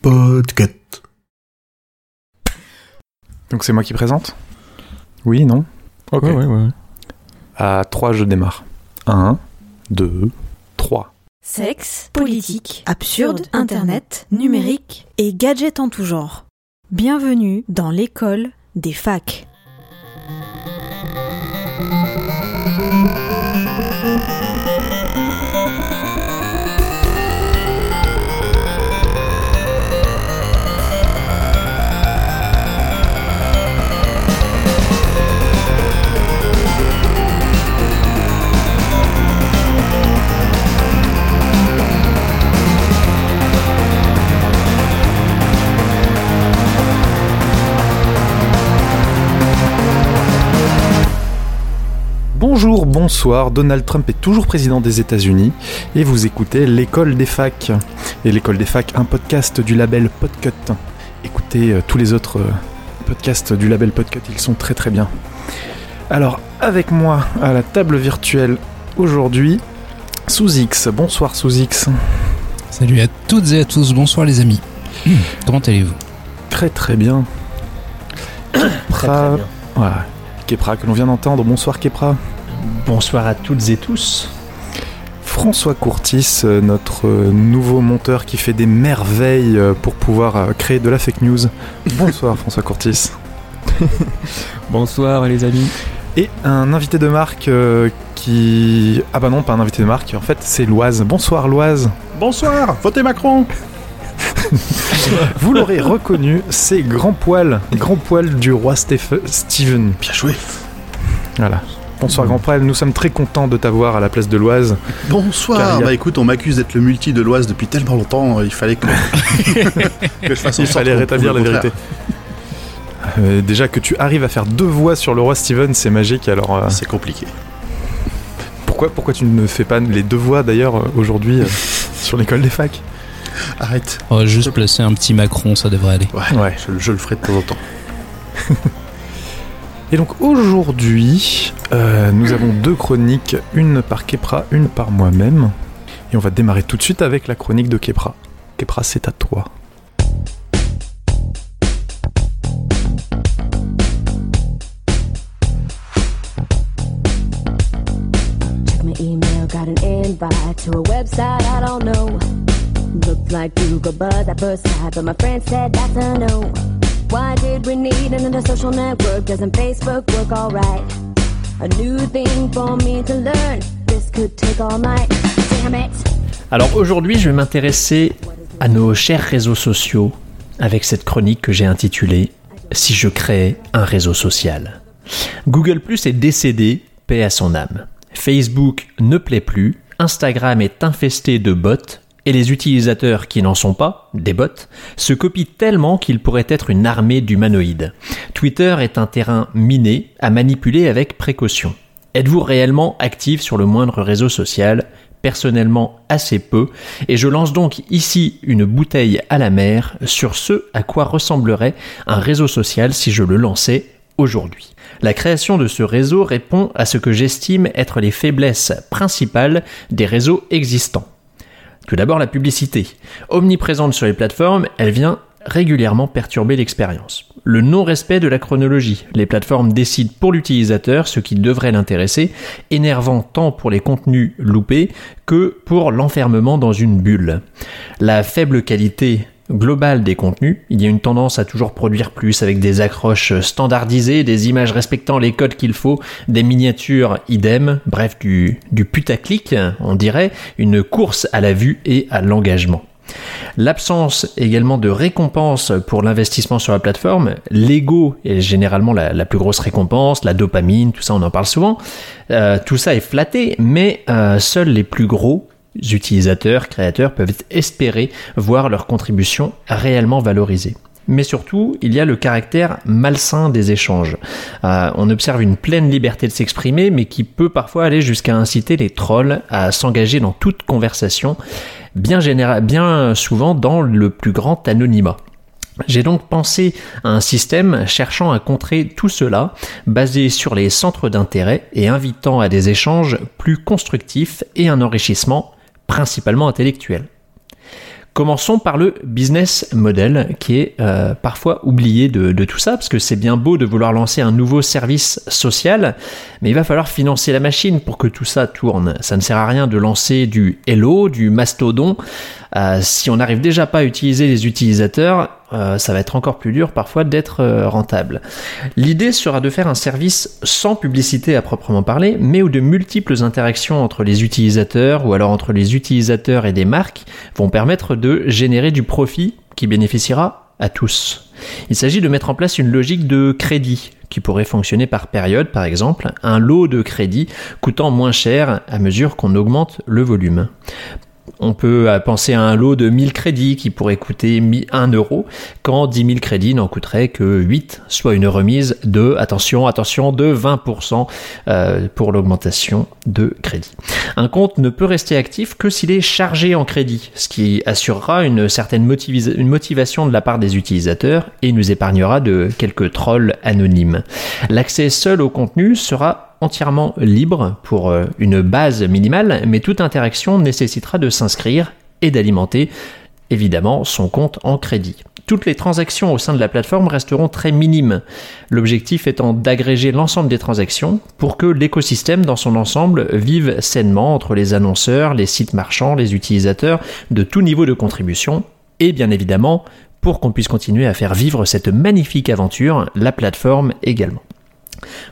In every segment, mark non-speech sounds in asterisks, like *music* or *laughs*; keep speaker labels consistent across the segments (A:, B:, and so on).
A: Podcast.
B: Donc c'est moi qui présente? Oui, non? Ok.
C: Ouais, ouais, ouais.
B: À 3, je démarre. 1, 2, 3.
D: Sexe, politique, absurde, internet, numérique et gadgets en tout genre. Bienvenue dans l'école des facs.
B: Bonjour, bonsoir, Donald Trump est toujours président des États-Unis et vous écoutez l'école des facs. Et l'école des facs, un podcast du label Podcut. Écoutez euh, tous les autres euh, podcasts du label Podcut, ils sont très très bien. Alors, avec moi à la table virtuelle aujourd'hui, sous X. Bonsoir sous X.
C: Salut à toutes et à tous, bonsoir les amis. Comment allez-vous?
B: Très très bien. Kepra, voilà. Kepra que l'on vient d'entendre. Bonsoir Kepra.
E: Bonsoir à toutes et tous.
B: François Courtis, euh, notre euh, nouveau monteur qui fait des merveilles euh, pour pouvoir créer de la fake news. Bonsoir *laughs* François Courtis. *laughs*
E: Bonsoir les amis.
B: Et un invité de marque euh, qui... Ah bah non, pas un invité de marque, en fait c'est Loise. Bonsoir Loise.
A: Bonsoir, votez Macron
B: Vous l'aurez reconnu, c'est Grand Poil, Grand Poil du roi Steph- Steven.
A: Bien joué.
B: Voilà. Bonsoir Grand Poil, nous sommes très contents de t'avoir à la place de Loise.
A: Bonsoir.
B: A-
A: Bah écoute, on m'accuse d'être le multi de l'Oise depuis tellement longtemps, euh, il fallait que, *laughs* que je fasse en
B: Il fallait rétablir la vérité. Euh, déjà que tu arrives à faire deux voix sur le roi Steven, c'est magique. Alors euh.
A: C'est compliqué.
B: pourquoi, pourquoi tu ne fais pas les deux voix d'ailleurs aujourd'hui euh, *laughs* sur l'école des facs?
A: Arrête.
C: On va juste placer un petit Macron, ça devrait aller.
A: Ouais,
B: Ouais.
A: Je, je le ferai de temps en temps. *laughs*
B: Et donc aujourd'hui, euh, nous avons deux chroniques, une par Kepra, une par moi-même. Et on va démarrer tout de suite avec la chronique de Kepra. Kepra, c'est à toi.
F: To a website I don't know. Like Google friend said. Why did we need another social network? Doesn't Facebook work alright? A new thing for me to learn. This could take all night. Damn it!
E: Alors aujourd'hui je vais m'intéresser à nos chers réseaux sociaux avec cette chronique que j'ai intitulée Si je créais un réseau social. Google Plus est décédé, paix à son âme. Facebook ne plaît plus, Instagram est infesté de bots et les utilisateurs qui n'en sont pas, des bots, se copient tellement qu'ils pourraient être une armée d'humanoïdes. Twitter est un terrain miné à manipuler avec précaution. Êtes-vous réellement actif sur le moindre réseau social? Personnellement, assez peu, et je lance donc ici une bouteille à la mer sur ce à quoi ressemblerait un réseau social si je le lançais aujourd'hui. La création de ce réseau répond à ce que j'estime être les faiblesses principales des réseaux existants. Tout d'abord la publicité. Omniprésente sur les plateformes, elle vient régulièrement perturber l'expérience. Le non-respect de la chronologie. Les plateformes décident pour l'utilisateur ce qui devrait l'intéresser, énervant tant pour les contenus loupés que pour l'enfermement dans une bulle. La faible qualité globale des contenus, il y a une tendance à toujours produire plus avec des accroches standardisées, des images respectant les codes qu'il faut, des miniatures idem, bref du, du putaclic, on dirait, une course à la vue et à l'engagement. L'absence également de récompense pour l'investissement sur la plateforme, l'ego est généralement la, la plus grosse récompense, la dopamine, tout ça on en parle souvent, Euh, tout ça est flatté, mais euh, seuls les plus gros utilisateurs, créateurs peuvent espérer voir leur contribution réellement valorisée. Mais surtout, il y a le caractère malsain des échanges. Euh, on observe une pleine liberté de s'exprimer, mais qui peut parfois aller jusqu'à inciter les trolls à s'engager dans toute conversation, bien souvent dans le plus grand anonymat. J'ai donc pensé à un système cherchant à contrer tout cela, basé sur les centres d'intérêt et invitant à des échanges plus constructifs et un enrichissement principalement intellectuel. Commençons par le business model qui est euh, parfois oublié de, de tout ça parce que c'est bien beau de vouloir lancer un nouveau service social, mais il va falloir financer la machine pour que tout ça tourne. Ça ne sert à rien de lancer du Hello, du Mastodon. Euh, si on n'arrive déjà pas à utiliser les utilisateurs, euh, ça va être encore plus dur parfois d'être euh, rentable. L'idée sera de faire un service sans publicité à proprement parler, mais où de multiples interactions entre les utilisateurs ou alors entre les utilisateurs et des marques vont permettre de générer du profit qui bénéficiera à tous. Il s'agit de mettre en place une logique de crédit qui pourrait fonctionner par période par exemple, un lot de crédit coûtant moins cher à mesure qu'on augmente le volume. On peut penser à un lot de 1000 crédits qui pourrait coûter 1 euro, quand 10 000 crédits n'en coûteraient que 8, soit une remise de, attention, attention, de 20% euh, pour l'augmentation de crédit. Un compte ne peut rester actif que s'il est chargé en crédit, ce qui assurera une certaine motivation de la part des utilisateurs et nous épargnera de quelques trolls anonymes. L'accès seul au contenu sera entièrement libre pour euh, une base minimale, mais toute interaction nécessitera de s'inscrire et d'alimenter évidemment son compte en crédit. Toutes les transactions au sein de la plateforme resteront très minimes, l'objectif étant d'agréger l'ensemble des transactions pour que l'écosystème dans son ensemble vive sainement entre les annonceurs, les sites marchands, les utilisateurs de tout niveau de contribution et bien évidemment pour qu'on puisse continuer à faire vivre cette magnifique aventure, la plateforme également.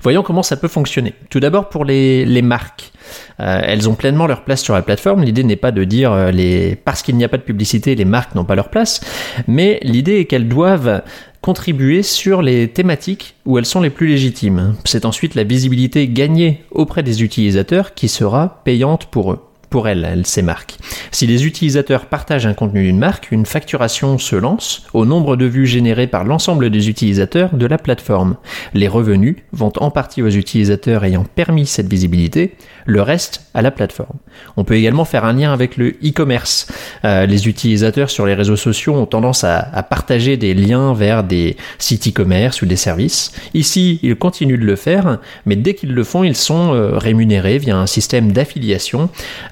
E: Voyons comment ça peut fonctionner. Tout d'abord pour les, marques. Euh, elles ont pleinement leur place sur la plateforme. L'idée n'est pas de dire euh, les parce qu'il n'y a pas de publicité, les marques n'ont pas leur place, mais l'idée est qu'elles doivent contribuer sur les thématiques où elles sont les plus légitimes. C'est ensuite la visibilité gagnée auprès des utilisateurs qui sera payante pour eux pour elle, elle, ces marques. Si les utilisateurs partagent un contenu d'une marque, une facturation se lance au nombre de vues générées par l'ensemble des utilisateurs de la plateforme. Les revenus vont en partie aux utilisateurs ayant permis cette visibilité, le reste à la plateforme. On peut également faire un lien avec le e-commerce. Euh, les utilisateurs sur les réseaux sociaux ont tendance à, partager des liens vers des sites e-commerce ou des services. Ici, ils continuent de le faire, mais dès qu'ils le font, ils sont euh, rémunérés via un système d'affiliation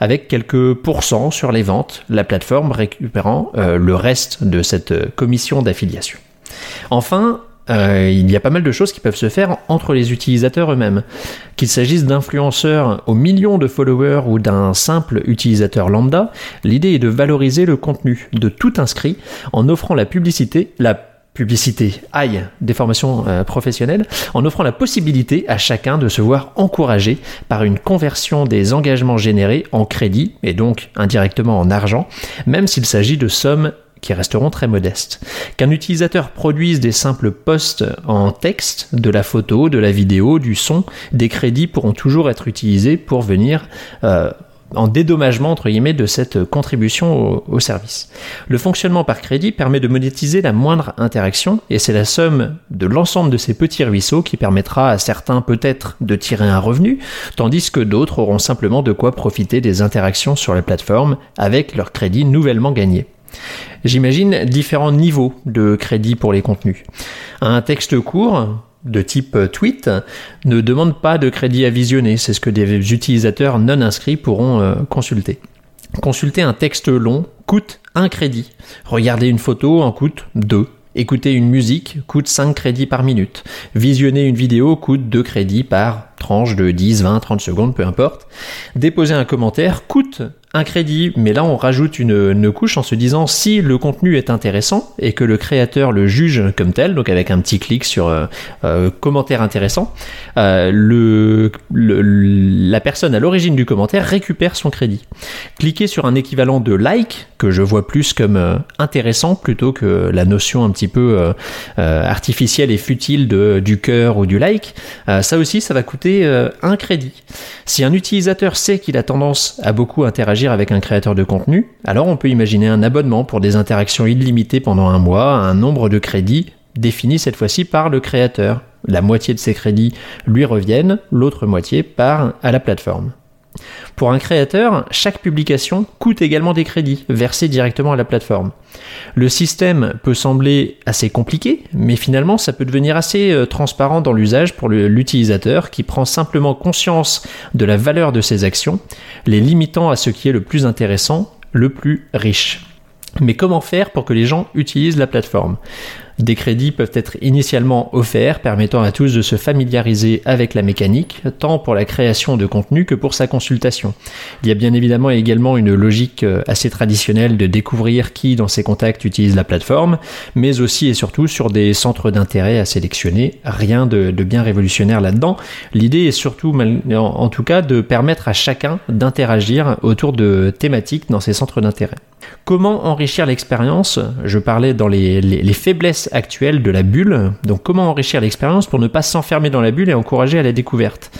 E: avec quelques pourcents sur les ventes, la plateforme récupérant euh, le reste de cette euh, commission d'affiliation. Enfin, euh, il y a pas mal de choses qui peuvent se faire entre les utilisateurs eux-mêmes. Qu'il s'agisse d'influenceurs aux millions de followers ou d'un simple utilisateur lambda, l'idée est de valoriser le contenu de tout inscrit en offrant la publicité, la publicité aille des formations euh, professionnelles en offrant la possibilité à chacun de se voir encouragé par une conversion des engagements générés en crédit et donc indirectement en argent, même s'il s'agit de sommes qui resteront très modestes. Qu'un utilisateur produise des simples posts en texte, de la photo, de la vidéo, du son, des crédits pourront toujours être utilisés pour venir euh, en dédommagement entre guillemets de cette contribution au, service. Le fonctionnement par crédit permet de monétiser la moindre interaction et c'est la somme de l'ensemble de ces petits ruisseaux qui permettra à certains peut-être de tirer un revenu, tandis que d'autres auront simplement de quoi profiter des interactions sur la plateforme avec leur crédit nouvellement gagné. J'imagine différents niveaux de crédit pour les contenus. Un texte court, de type euh, tweet ne demande pas de crédit à visionner. C'est ce que des utilisateurs non inscrits pourront euh, consulter. Consulter un texte long coûte un crédit. Regarder une photo en coûte deux. Écouter une musique coûte 5 crédits par minute. Visionner une vidéo coûte 2 crédits par tranche de 10, 20, 30 secondes, peu importe. Déposer un commentaire coûte un crédit, mais là on rajoute une, couche en se disant si le contenu est intéressant et que le créateur le juge comme tel, donc avec un petit clic sur euh, euh, commentaire intéressant, euh, le, la personne à l'origine du commentaire récupère son crédit. Cliquez sur un équivalent de like que je vois plus comme intéressant plutôt que la notion un petit peu artificielle et futile de, du cœur ou du like. ça aussi, ça va coûter un crédit. Si un utilisateur sait qu'il a tendance à beaucoup interagir avec un créateur de contenu, alors on peut imaginer un abonnement pour des interactions illimitées pendant un mois un nombre de crédits défini cette fois-ci par le créateur. La moitié de ces crédits lui reviennent, l'autre moitié part à la plateforme. Pour un créateur, chaque publication coûte également des crédits versés directement à la plateforme. Le système peut sembler assez compliqué, mais finalement ça peut devenir assez euh, transparent dans l'usage pour l'utilisateur qui prend simplement conscience de la valeur de ses actions, les limitant à ce qui est le plus intéressant, le plus riche. Mais comment faire pour que les gens utilisent la plateforme? Des crédits peuvent être initialement offerts, permettant à tous de se familiariser avec la mécanique, tant pour la création de contenu que pour sa consultation. Il y a bien évidemment également une logique euh, assez traditionnelle de découvrir qui dans ses contacts utilise la plateforme, mais aussi et surtout sur des centres d'intérêt à sélectionner. Rien de, bien révolutionnaire là-dedans. L'idée est surtout, en tout cas, de permettre à chacun d'interagir autour de thématiques dans ces centres d'intérêt. Comment enrichir l'expérience? Je parlais dans les, faiblesses actuelles de la bulle. Donc comment enrichir l'expérience pour ne pas s'enfermer dans la bulle et encourager à la découverte?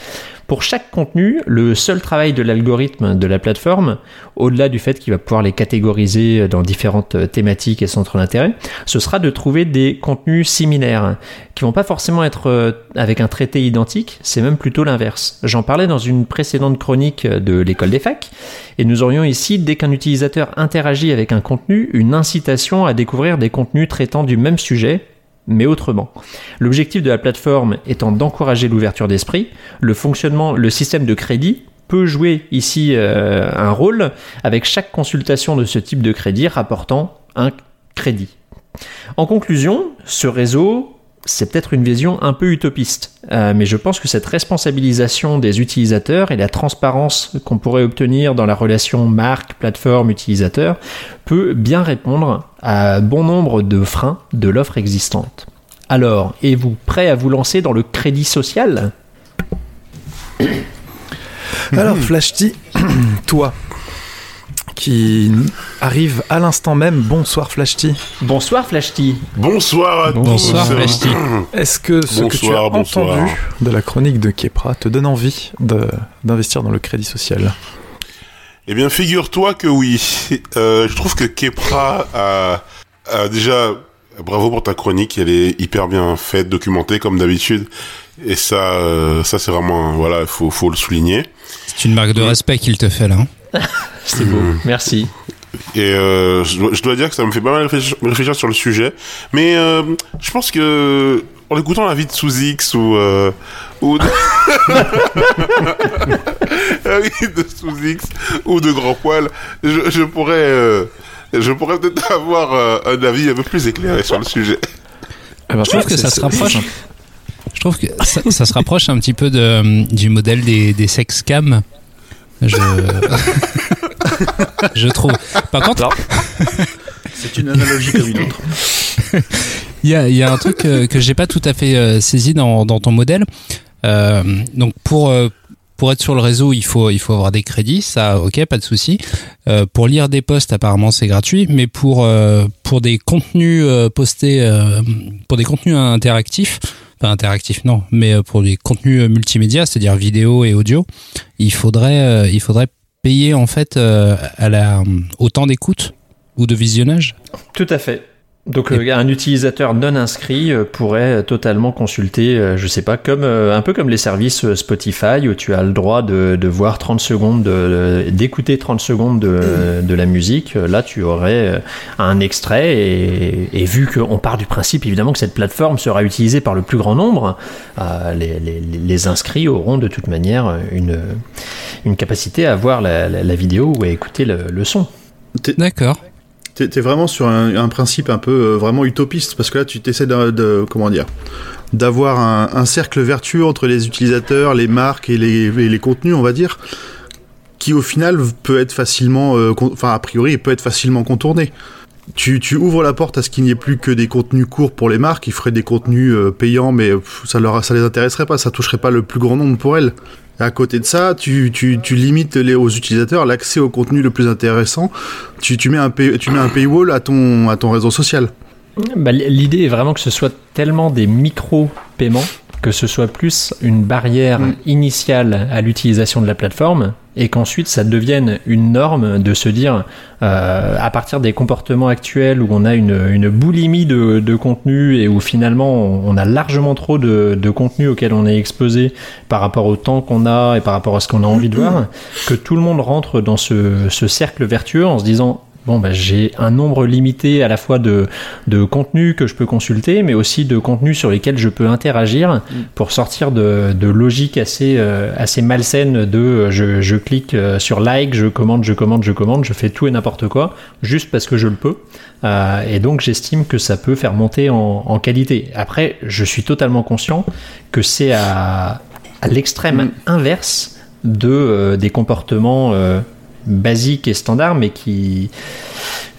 E: Pour chaque contenu, le seul travail de l'algorithme de la plateforme, au-delà du fait qu'il va pouvoir les catégoriser dans différentes thématiques et centres d'intérêt, ce sera de trouver des contenus similaires, qui vont pas forcément être avec un traité identique, c'est même plutôt l'inverse. J'en parlais dans une précédente chronique de l'école des facs, et nous aurions ici, dès qu'un utilisateur interagit avec un contenu, une incitation à découvrir des contenus traitant du même sujet, mais autrement. L'objectif de la plateforme étant d'encourager l'ouverture d'esprit, le fonctionnement, le système de crédit peut jouer ici euh, un rôle avec chaque consultation de ce type de crédit rapportant un crédit. En conclusion, ce réseau c'est peut-être une vision un peu utopiste, euh, mais je pense que cette responsabilisation des utilisateurs et la transparence qu'on pourrait obtenir dans la relation marque, plateforme, utilisateur peut bien répondre à bon nombre de freins de l'offre existante. Alors, êtes-vous prêt à vous lancer dans le crédit social?
B: Alors, Flashty, *clears throat* toi, qui arrive à l'instant même. Bonsoir Flashty.
E: Bonsoir Flashty.
G: Bonsoir à
C: Bonsoir
G: tous.
C: Flashty.
B: Est-ce que ce que tu as
G: Bonsoir,
B: entendu de la chronique de Kepra te donne envie de- d'investir dans le crédit social?
G: Eh bien, figure-toi que oui. Euh, je trouve que Kepra a, a déjà... Bravo pour ta chronique, elle est hyper bien faite, documentée comme d'habitude. Et ça, euh, ça c'est vraiment... Voilà, il faut, faut le souligner.
C: C'est une marque de respect qu'il te fait là. hein. *laughs*
E: C'est beau, merci.
G: Et euh, je, dois, je dois dire que ça me fait pas mal réfléchir, réfléchir sur le sujet. Mais euh, je pense que en écoutant la vie de Sous-X ou euh, ou de... *laughs* la vie de Sous-X ou de Grand Poil, je, je pourrais euh, je pourrais peut-être avoir euh, un avis un peu plus éclairé sur le sujet.
B: Eh ben,
C: Je trouve que ça se rapproche. Je trouve que ça, ça se rapproche un petit peu de, du modèle des, des sex cams. Je... *laughs* je trouve. Par contre,
A: C'est une analogie comme une autre. *laughs*
C: il y a, il y a un truc euh, que j'ai pas tout à fait euh, saisi dans, dans ton modèle. Euh, donc pour euh, pour être sur le réseau, il faut il faut avoir des crédits, ça, ok, pas de souci. Euh, pour lire des posts, apparemment c'est gratuit, mais pour euh, pour des contenus euh, postés, euh, pour des contenus interactifs, enfin interactifs non, mais euh, pour des contenus euh, multimédia, c'est-à-dire vidéo et audio, il faudrait euh, il faudrait payer en fait à la au temps d'écoute ou de visionnage?
E: Tout à fait. Donc euh, un utilisateur non inscrit euh, pourrait totalement consulter, euh, je sais pas, comme euh, un peu comme les services Spotify où tu as le droit de, de voir 30 secondes, de- d'écouter 30 secondes de, de la musique. Là, tu aurais euh, un extrait et, et vu qu'on part du principe évidemment que cette plateforme sera utilisée par le plus grand nombre, euh, les, les- les inscrits auront de toute manière une, une capacité à voir la, la- la vidéo ou à écouter le, le son.
C: D'accord.
A: T'es t'es vraiment sur un, principe un peu euh, vraiment utopiste parce que là tu t'essaies de, comment dire d'avoir un, cercle vertueux entre les utilisateurs, les marques et les, contenus, on va dire, qui au final peut être facilement, euh, enfin a priori peut être facilement contourné. Tu, ouvres la porte à ce qu'il n'y ait plus que des contenus courts pour les marques, ils feraient des contenus euh, payants, mais ça leur, ça les intéresserait pas, ça toucherait pas le plus grand nombre pour elles. À côté de ça, tu, tu, limites les, aux utilisateurs l'accès au contenu le plus intéressant. Tu, mets un tu mets un paywall à ton, à ton réseau social.
E: Bah, L'idée est vraiment que ce soit tellement des micro-paiements que ce soit plus une barrière
A: Mm.
E: initiale à l'utilisation de la plateforme et qu'ensuite ça devienne une norme de se dire euh, à partir des comportements actuels où on a une, une boulimie de, de contenu et où finalement on on a largement trop de, de contenu auquel on est exposé par rapport au temps qu'on a et par rapport à ce qu'on a envie de voir, que tout le monde rentre dans ce, ce cercle vertueux en se disant bon, bah, j'ai un nombre limité à la fois de, de contenus que je peux consulter, mais aussi de contenus sur lesquels je peux interagir pour sortir de, de logique assez, euh, assez malsaine de euh, je, je clique euh, sur like, je commande, je commande, je commande, je fais tout et n'importe quoi, juste parce que je le peux. Euh, et donc j'estime que ça peut faire monter en, en qualité. Après, je suis totalement conscient que c'est à, à l'extrême inverse de euh, des comportements euh, basiques et standards, mais qui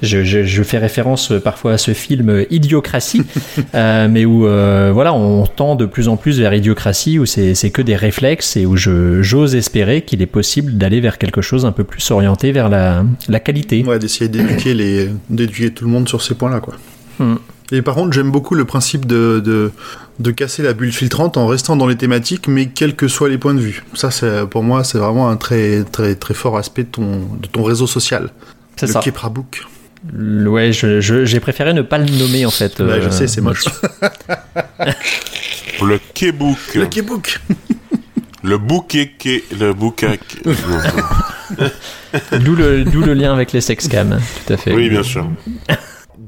E: je, je- je fais référence parfois à ce film Idiocratie, *laughs* euh, mais où euh, voilà on tend de plus en plus vers Idiocratie où c'est c'est que des réflexes et où je j'ose espérer qu'il est possible d'aller vers quelque chose un peu plus orienté vers la, la qualité.
A: Ouais, d'essayer d'éduquer les, d'éduquer tout le monde sur ces points-là, quoi.
E: Hmm.
A: Et par contre, j'aime beaucoup le principe de, de, de casser la bulle filtrante en restant dans les thématiques, mais quels que soient les points de vue. Ça, c'est, pour moi, c'est vraiment un très, très, très fort aspect de ton, de ton réseau social.
E: C'est
A: le
E: ça.
A: Keprabook.
E: Ouais, je- je- j'ai préféré ne pas le nommer en fait.
A: Ouais, je
E: euh,
A: sais, c'est moche.
G: Le Kebook.
A: Le Kebook.
G: Le bouquet, le bouquet. *laughs*
E: D'où le, d'où le lien avec les sexcams, tout à fait.
G: Oui, bien sûr.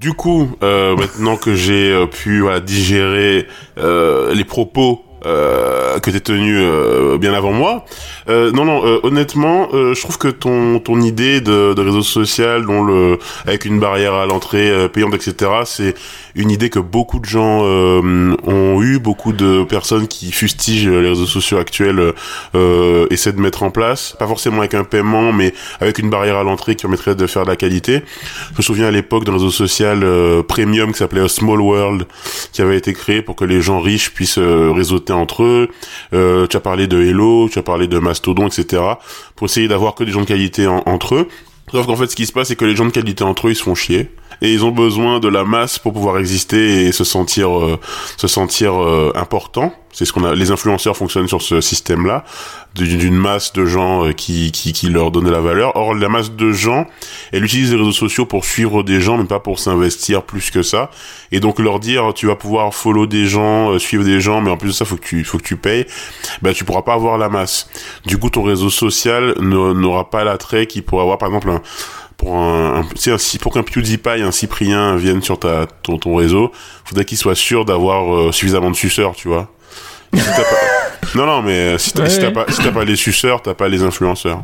G: Du coup, euh, maintenant que j'ai euh, pu voilà, digérer euh, les propos euh, que tu as tenus euh, bien avant moi, euh, non, non, euh, honnêtement, euh, je trouve que ton ton idée de, de réseau social, dont le avec une barrière à l'entrée payante, etc., c'est une idée que beaucoup de gens euh, ont eu, beaucoup de personnes qui fustigent les réseaux sociaux actuels euh, essaient de mettre en place, pas forcément avec un paiement, mais avec une barrière à l'entrée qui permettrait de faire de la qualité. Je me souviens à l'époque d'un réseau social euh, premium qui s'appelait Small World, qui avait été créé pour que les gens riches puissent euh, réseauter entre eux. Euh, tu as parlé de Hello, tu as parlé de Mastodon, etc. Pour essayer d'avoir que des gens de qualité en- entre eux. Sauf qu'en fait, ce qui se passe, c'est que les gens de qualité entre eux, ils se font chier. Et ils ont besoin de la masse pour pouvoir exister et se sentir, euh, se sentir euh, important. C'est ce qu'on a. Les influenceurs fonctionnent sur ce système-là, d'une masse de gens euh, qui, qui, qui leur donnent de la valeur. Or, la masse de gens, elle utilise les réseaux sociaux pour suivre des gens, mais pas pour s'investir plus que ça. Et donc leur dire, tu vas pouvoir follow des gens, euh, suivre des gens, mais en plus de ça, faut que tu, faut que tu payes. Ben, tu pourras pas avoir la masse. Du coup, ton réseau social n'aura pas l'attrait qu'il pourrait avoir, par exemple, un, pour un, Cy- pour qu'un PewDiePie, un Cyprien vienne sur ta, ton, ton réseau, faudrait qu'il soit sûr d'avoir euh, suffisamment de suceurs, tu vois. Si pas- *laughs* Non, non, mais euh, si t'as
E: Ouais,
G: si pas, si t'as pas les suceurs, t'as pas les influenceurs.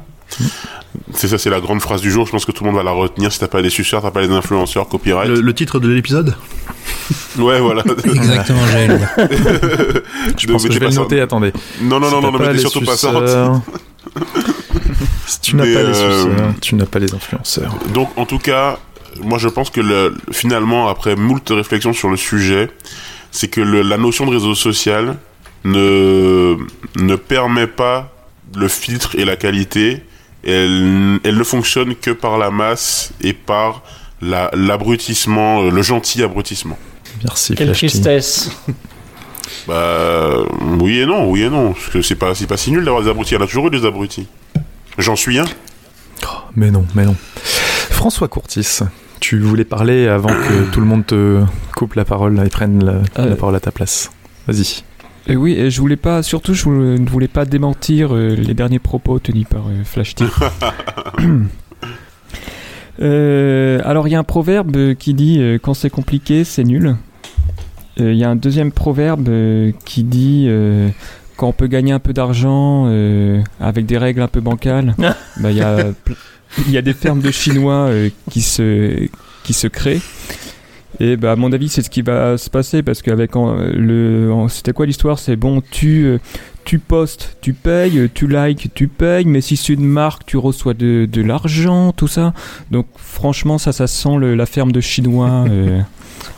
G: C'est ça, c'est la grande phrase du jour. Je pense que tout le monde va la retenir. Si t'as pas les suceurs, t'as pas les influenceurs. Copyright.
A: Le, le titre de l'épisode?
G: Ouais, voilà. *laughs*
C: Exactement, dire.
B: Je pense que je vais le *laughs* noter, attendez.
G: Non, non,
B: Si
G: non, non, ne mettez surtout pas ça.
B: Suceurs- si tu n'as
G: Mais,
B: pas les
G: euh,
B: tu n'as pas les influenceurs.
G: Donc, en tout cas, moi, je pense que le, finalement, après moult réflexions sur le sujet, c'est que le- la notion de réseau social ne, ne permet pas le filtre et la qualité. Elle, elle ne fonctionne que par la masse et par la- l'abrutissement, euh, le gentil abrutissement.
B: Merci,
E: Quelle tristesse.
G: Bah, oui et non, oui et non. Parce que c'est pas, c'est pas si nul d'avoir des abrutis. Il y en a toujours eu des abrutis. J'en suis un.
B: Mais non, mais non. François Courtis, tu voulais parler avant que *clears throat* tout le monde te coupe la parole et prenne la,
H: Euh.
B: la parole à ta place. Vas-y.
H: Et oui, et je voulais pas, surtout, je voulais- ne voulais pas démentir euh, les derniers propos tenus par euh, Flash T. *laughs* Euh, alors, il y a un proverbe qui dit euh, quand c'est compliqué, c'est nul. Euh, Il y a un deuxième proverbe euh, qui dit euh, quand on peut gagner un peu d'argent euh, avec des règles un peu bancales, bah, il y a *laughs* y des fermes de Chinois euh, qui se qui se créent. Et bah, à mon avis, c'est ce qui va se passer parce qu'avec le. C'était quoi l'histoire? C'est bon, tu, euh, tu postes, tu payes, tu likes, tu payes, mais si c'est une marque, tu reçois de, de l'argent, tout ça. Donc, franchement, ça, ça sent le- la ferme de Chinois euh,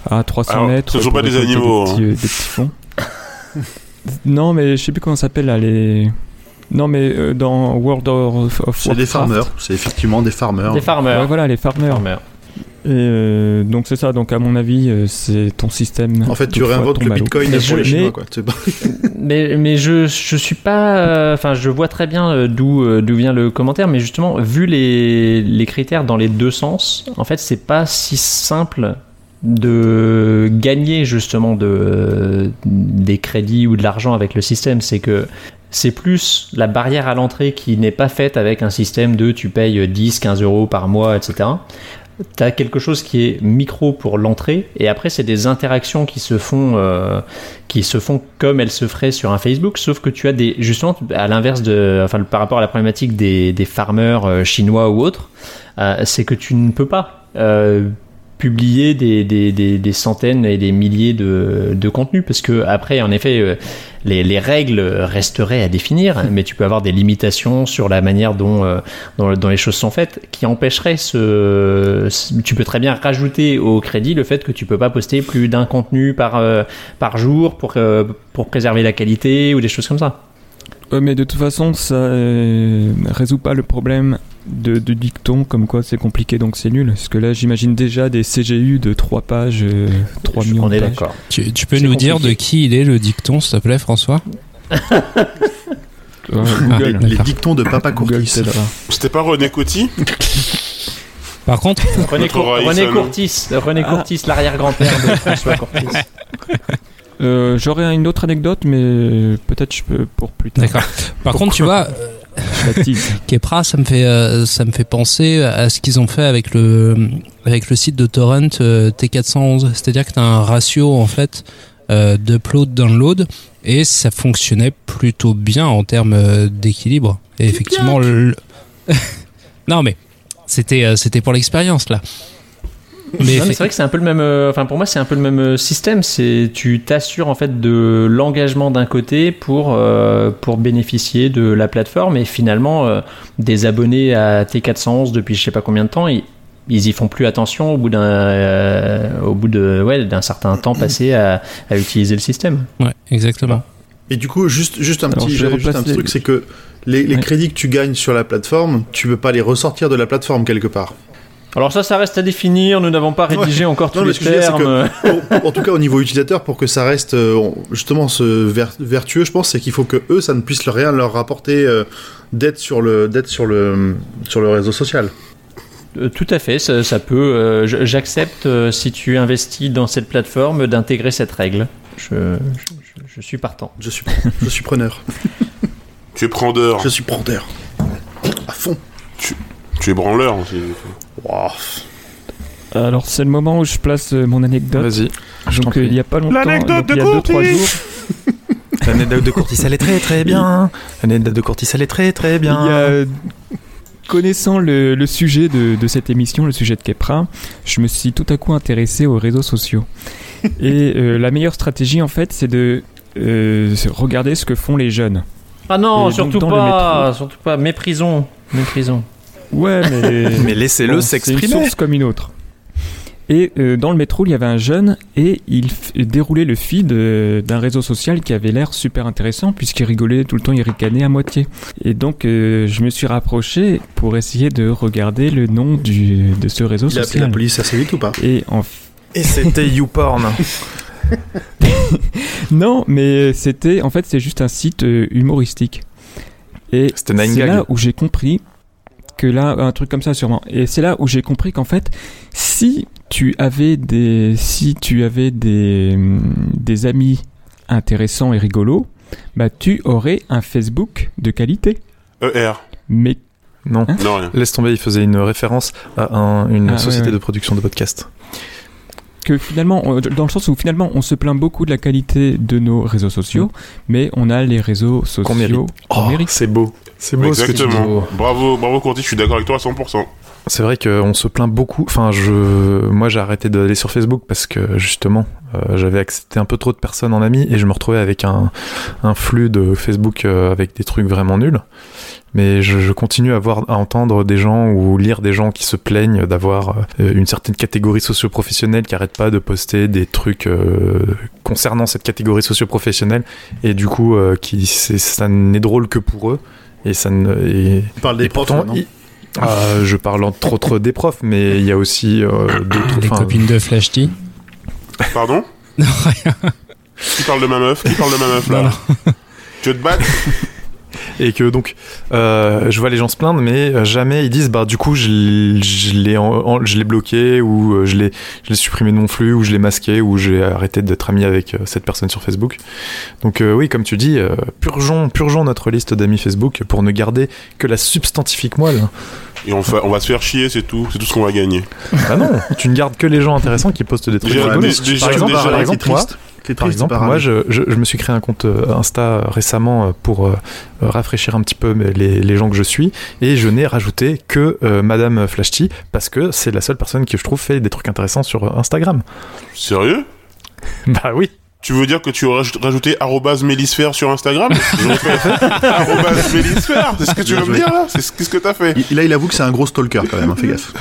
H: à 300
G: Alors,
H: mètres.
G: ce sont pas des animaux,
H: Des petits,
G: hein.
H: des petits fonds. *laughs* non, mais je sais plus comment ça s'appelle là, les. Non, mais euh, dans World of, of
A: C'est des farmers. C'est effectivement des farmers.
E: Des farmers.
H: Ouais, voilà, les farmers.
E: Farmers.
H: Et euh, donc c'est ça, donc à mon avis, euh, c'est ton système.
A: En fait, tu réinventes le bitcoin
E: Mais
A: pour les Chinois,
E: mais-
A: quoi. C'est pas- *laughs*
E: mais mais je je suis pas euh, enfin je vois très bien d'où euh, d'où vient le commentaire mais justement vu les les critères dans les deux sens en fait c'est pas si simple de gagner justement de des crédits ou de l'argent avec le système c'est que c'est plus la barrière à l'entrée qui n'est pas faite avec un système de tu payes 10 15 euros par mois etc tu as quelque chose qui est micro pour l'entrée, et après, c'est des interactions qui se font, euh, qui se font comme elles se feraient sur un Facebook, sauf que tu as des, justement, à l'inverse de, enfin, par rapport à la problématique des, des farmers euh, chinois ou autres, euh, c'est que tu ne peux pas. Publier des, des, des, des centaines et des milliers de, de contenus parce que après en effet euh, les, les règles resteraient à définir mais tu peux avoir des limitations sur la manière dont, euh, dont, dont les choses sont faites qui empêcheraient ce, ce- tu peux très bien rajouter au crédit le fait que tu peux pas poster plus d'un contenu par, euh, par jour pour, euh, pour préserver la qualité ou des choses comme ça.
H: Mais de toute façon, ça résout pas le problème de, de dicton, comme quoi c'est compliqué donc c'est nul. Parce que là, j'imagine déjà des CGU de 3 pages, euh, 3 millions
E: on
H: de
E: est
H: pages.
E: d'accord
C: Tu, tu peux
E: C'est
C: nous dire de qui il est le dicton, s'il te plaît, François
H: Ouais, *laughs* Google,
C: Ah,
A: Les dictons de Papa
H: Google
A: Courtis.
G: C'était pas René Coty?
C: Par contre,
E: René, Cour-. René Courtis René
H: Ah.
E: Courtis l'arrière-grand-père de François Courtis
H: Euh, J'aurais une autre anecdote, mais peut-être je peux pour plus tard.
C: d'accord. Par contre, tu vois, *laughs* Kepra, ça me fait, euh, ça me fait penser à ce qu'ils ont fait avec le, avec le site de torrent euh, T411. C'est-à-dire que tu as un ratio en fait euh, d'upload download et ça fonctionnait plutôt bien en termes euh, d'équilibre. Et effectivement, le... *laughs* non mais c'était, euh, c'était pour l'expérience là. Mais,
E: Non, mais
C: effe-
E: c'est vrai que c'est un peu le même. euh, Enfin, pour moi, c'est un peu le même euh, système. C'est tu t'assures en fait de l'engagement d'un côté pour euh, pour bénéficier de la plateforme et finalement euh, des abonnés à T411 depuis je sais pas combien de temps. Ils, ils y font plus attention au bout d'un euh, au bout de ouais d'un certain temps passé à, à utiliser le système.
C: ouais, exactement.
A: Et du coup, juste, juste un
H: Alors,
A: petit
H: je vais
A: juste un truc, c'est que les, les
H: Ouais.
A: crédits que tu gagnes sur la plateforme, tu peux pas les ressortir de la plateforme quelque part.
E: Alors ça, ça reste à définir. Nous n'avons pas rédigé encore tous
A: Non,
E: les
A: dire,
E: termes.
A: que- en tout cas, au niveau utilisateur, pour que ça reste euh, justement ce ver- vertueux, je pense, c'est qu'il faut que eux, ça ne puisse leur- rien leur rapporter euh, d'être sur le d'être sur le sur le réseau social.
E: Euh, Tout à fait, ça, ça peut. J'accepte si tu investis dans cette plateforme d'intégrer cette règle. Je, je- je- je suis partant.
A: Je suis je suis preneur, *laughs*
G: Tu es prendeur.
A: je suis preneur à fond.
G: Tu es branleur aussi.
A: Wow.
H: Alors, c'est le moment où je place euh, mon anecdote.
B: Vas-y,
H: Donc, euh, il y a pas longtemps,
G: L'anecdote
H: donc,
G: de
H: il y a 2-3
G: Courtis.
H: jours, *laughs*
B: L'anecdote de Courtis, elle est très très bien. L'anecdote de Courtis, elle est très très
H: il y
B: bien.
H: a, euh, connaissant le, le sujet de, de cette émission, le sujet de Kepra, je me suis tout à coup intéressé aux réseaux sociaux. *laughs* Et euh, la meilleure stratégie, en fait, c'est de euh, regarder ce que font les jeunes.
E: Ah non,
H: Et
E: surtout pas, surtout pas. Méprisons, méprisons.
H: Ouais, mais, *laughs*
B: Mais laissez-le
H: Bon, C'est
B: s'exprimer.
H: une source comme une autre. Et euh, dans le métro, il y avait un jeune et il f- déroulait le feed euh, d'un réseau social qui avait l'air super intéressant puisqu'il rigolait tout le temps, il ricanait à moitié. Et donc, euh, je me suis rapproché pour essayer de regarder le nom du, de ce réseau
A: Il a appelé la
H: social.
A: police assez vite ou pas?
H: Et en
B: Et c'était YouPorn. *laughs*
H: Non, mais c'était en fait c'est juste un site euh, humoristique. Et
B: C'était Nine
H: c'est là où j'ai compris que là un truc comme ça sûrement. Et c'est là où j'ai compris qu'en fait si tu avais des si tu avais des hum, des amis intéressants et rigolos, bah tu aurais un Facebook de qualité.
G: ER.
H: Mais
B: Non.
H: Hein?
G: Non, rien.
B: Laisse tomber, il faisait une référence à un- une
H: Ah,
B: société
H: ouais.
B: de production de podcast.
H: Que finalement, on- dans le sens où finalement on se plaint beaucoup de la qualité de nos réseaux sociaux, mais on a les réseaux sociaux
B: Qu'on mérite. Oh,
H: mérite.
B: c'est beau. C'est beau ce que tu dis.
G: Exactement. Bravo, bravo Courtis, je suis d'accord avec toi à 100%.
B: C'est vrai qu'on se plaint beaucoup. Enfin, je, moi, j'ai arrêté d'aller sur Facebook parce que justement, euh, j'avais accepté un peu trop de personnes en ami et je me retrouvais avec un, un flux de Facebook euh, avec des trucs vraiment nuls. Mais je, je continue à voir, à entendre des gens ou lire des gens qui se plaignent d'avoir euh, une certaine catégorie socio-professionnelle qui arrête pas de poster des trucs concernant cette catégorie socio-professionnelle et du coup, qui ça n'est drôle que pour eux. Et ça ne, et,
A: On parle des
B: et
A: profs,
B: pourtant,
A: non?
B: il- Ah, je parle entre autres des profs, mais il y a aussi euh, d'autres.
C: Les copines de Flashty.
G: Pardon
C: Non, *laughs* rien.
G: Qui parle de ma meuf Qui parle de ma meuf là
C: Non,
G: Tu veux te battre
B: Et que donc, euh, je vois les gens se plaindre, mais euh, jamais ils disent, bah du coup, je, l'ai je bloqué, ou euh, je l'ai je l'ai supprimé de mon flux, ou je l'ai masqué, ou j'ai arrêté d'être ami avec cette personne sur Facebook. Donc euh, oui, comme tu dis, euh, purgeons, purgeons notre liste d'amis Facebook pour ne garder que la substantifique moelle.
G: Et on, fa- on va se faire chier, c'est tout. C'est tout ce qu'on va gagner.
B: Ah non, tu ne gardes que les gens intéressants qui postent des trucs
G: Déjà,
B: rigolos.
G: dé- déjà-
B: par exemple,
G: déjà,
B: par exemple, moi, Par exemple, moi, je, je- je me suis créé un compte euh, Insta récemment euh, pour euh, euh, rafraîchir un petit peu mes- les, les gens que je suis et je n'ai rajouté que euh, Madame Flashty parce que c'est la seule personne qui, je trouve, fait des trucs intéressants sur Instagram.
G: Sérieux? *laughs*
B: Bah oui.
G: Tu veux dire que tu aurais raj- rajouté arrobase mélisphère sur Instagram *laughs* arrobase mélisphère C'est ce que tu veux me dire là C'est ce qu'est-ce que t'as fait
A: Il- Là, il avoue que c'est un gros stalker quand même, hein, fais gaffe.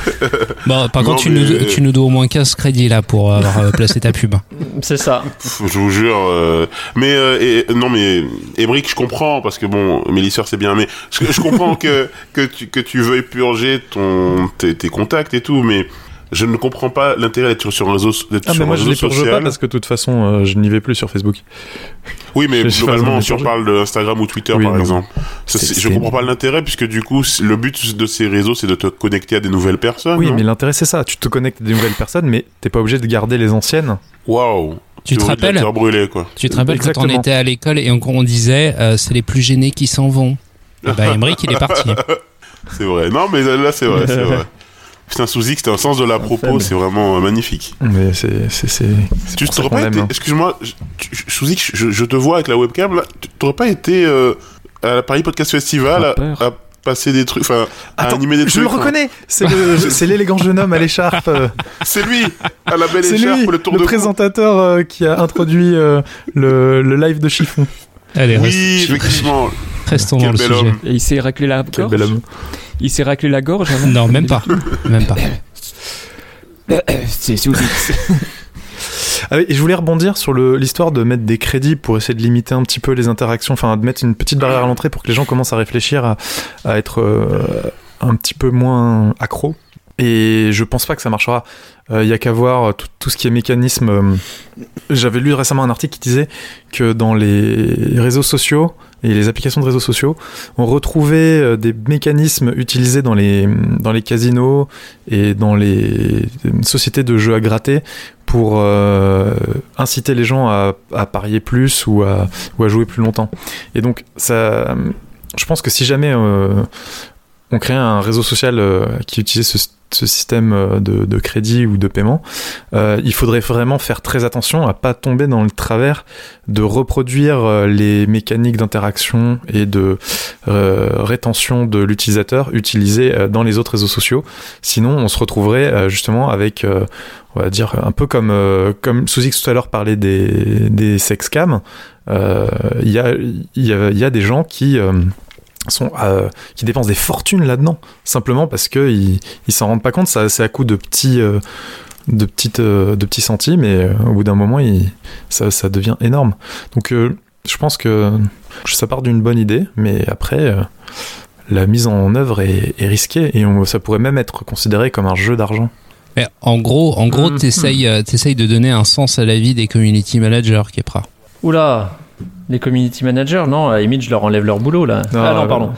C: Bon, par
G: Non,
C: contre, tu,
G: mais-
C: nous, tu nous dois au moins 15 crédits là pour avoir euh, placé ta pub.
E: C'est ça.
G: Pff, Je vous jure. euh, Mais euh, et, non, mais Emric, je comprends parce que bon, Mélisseur c'est bien, mais je, je comprends que que tu que tu veuilles purger ton tes, tes contacts et tout, mais je ne comprends pas l'intérêt d'être sur un réseau d'être
B: Ah,
G: sur
B: mais
G: un
B: moi, je
G: réseau
B: les purge
G: social.
B: pas parce que de toute façon, euh, je n'y vais plus sur Facebook.
G: Oui, mais *laughs*
B: Je
G: globalement, si on
B: les
G: parle d'Instagram ou Twitter,
B: Oui,
G: par
B: non.
G: exemple, ça, je comprends pas l'intérêt puisque du coup, le but de ces réseaux, c'est de te connecter à des nouvelles personnes.
B: Oui, mais l'intérêt, c'est ça. Tu te connectes à des nouvelles personnes, mais t'es pas obligé de garder les anciennes.
G: Waouh.
C: Tu te rappelles
G: terre brûlée, quoi.
C: Tu te rappelles quand on était à l'école et on, on disait euh, c'est les plus gênés qui s'en vont. Eh ben, Emmerich, il est parti. *laughs*
G: C'est vrai. Non, mais là, c'est vrai, c'est *laughs* vrai. Putain, Souzik, c'était un sens de la propos,
E: faible.
G: c'est vraiment euh, magnifique.
B: Mais c'est. c'est- c'est- c'est
G: Tu t'aurais pas été,
B: hein.
G: excuse-moi, je- Souzik, je, je te vois avec la webcam là, tu t'aurais pas été euh, à la Paris Podcast Festival à, passer des trucs, enfin, à animer des
B: je
G: trucs.
B: le
G: enfin.
B: reconnais C'est le- *laughs* c'est l'élégant jeune homme à l'écharpe. euh,
G: C'est lui, à la belle
B: C'est
G: écharpe,
B: lui,
G: le tour
B: le
G: de cou.
B: présentateur euh, qui a introduit euh, le, le live de chiffon.
C: Allez,
G: Oui,
C: reste-
G: effectivement.
C: Restons dans le sujet.
G: homme.
H: Et il s'est raclé la
B: Quel
H: gorge.
B: bel homme.
H: Il s'est raclé la gorge avant.
C: Non, même pas. *laughs* Même pas.
H: C'est aussi-
B: Ah oui, et je voulais rebondir sur l'histoire de mettre des crédits pour essayer de limiter un petit peu les interactions, enfin de mettre une petite barrière à l'entrée pour que les gens commencent à réfléchir à, à être euh, un petit peu moins accro. Et je pense pas que ça marchera. Il y a qu'à voir tout, tout ce qui est mécanisme. euh, J'avais lu récemment un article qui disait que dans les réseaux sociaux et les applications de réseaux sociaux, on retrouvait euh, des mécanismes utilisés dans les, dans les casinos et dans les sociétés de jeux à gratter pour euh, inciter les gens à, parier plus ou à, ou à jouer plus longtemps. Et donc, ça, je pense que si jamais euh, on crée un réseau social euh, qui utilise ce, ce système euh, de, crédit ou de paiement, euh, il faudrait vraiment faire très attention à pas tomber dans le travers de reproduire euh, les mécaniques d'interaction et de rétention de l'utilisateur utilisées dans les autres réseaux sociaux. Sinon, on se retrouverait justement avec on va dire un peu comme comme Suzix tout à l'heure parlait des des sexcams il y a y a des gens qui sont euh, qui dépensent des fortunes là-dedans simplement parce que ils ils s'en rendent pas compte. Ça c'est à coup de petits euh, de petites euh, de petits centimes et euh, au bout d'un moment il, ça ça devient énorme. Donc euh, je pense que ça part d'une bonne idée mais après euh, la mise en œuvre est, est risquée et on- ça pourrait même être considéré comme un jeu d'argent.
C: Mais en gros, en gros, t'essayes, euh, t'essayes de donner un sens à la vie des community managers, Kepra.
E: Oula Les community managers, non, à limite, je leur enlève leur boulot là.
B: Non,
E: ah non,
B: euh,
E: pardon.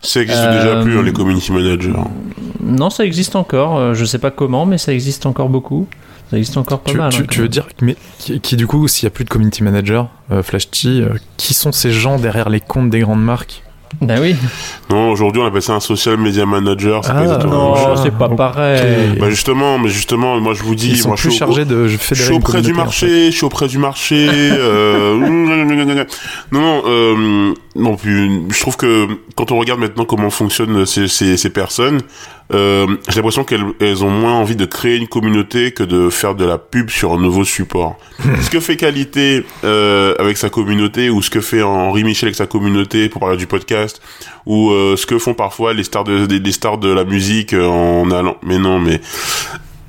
G: Ça existe
E: Euh,
G: déjà plus, hein, les community managers.
E: Non, ça existe encore. euh, Je sais pas comment, mais ça existe encore beaucoup. Ça existe encore pas
B: tu,
E: mal.
B: tu-
E: hein,
B: tu veux dire mais qui, qui, du coup s'il y a plus de community manager euh, Flash T euh, qui sont ces gens derrière les comptes des grandes marques?
E: Bah oui.
G: Non, aujourd'hui, on appelle ça un social media manager. c'est pas
B: Ah,
G: exactement la
E: Non, c'est pas pareil.
G: Bah justement, mais justement, moi je vous dis,
B: ils sont
G: moi
B: plus
G: je suis au-
B: chargés de
G: Je
B: fédérer
G: suis auprès du
B: communauté, en
G: marché, je suis auprès du marché. euh, *laughs* non, non, euh, non. Puis, je trouve que quand on regarde maintenant comment fonctionnent ces, ces, ces personnes, euh, j'ai l'impression qu'elles elles ont moins envie de créer une communauté que de faire de la pub sur un nouveau support. *laughs* ce que fait Qualité euh, avec sa communauté, ou ce que fait Henri Michel avec sa communauté pour parler du podcast, ou euh, ce que font parfois les stars de les, stars de la musique euh, en allant. Mais non, mais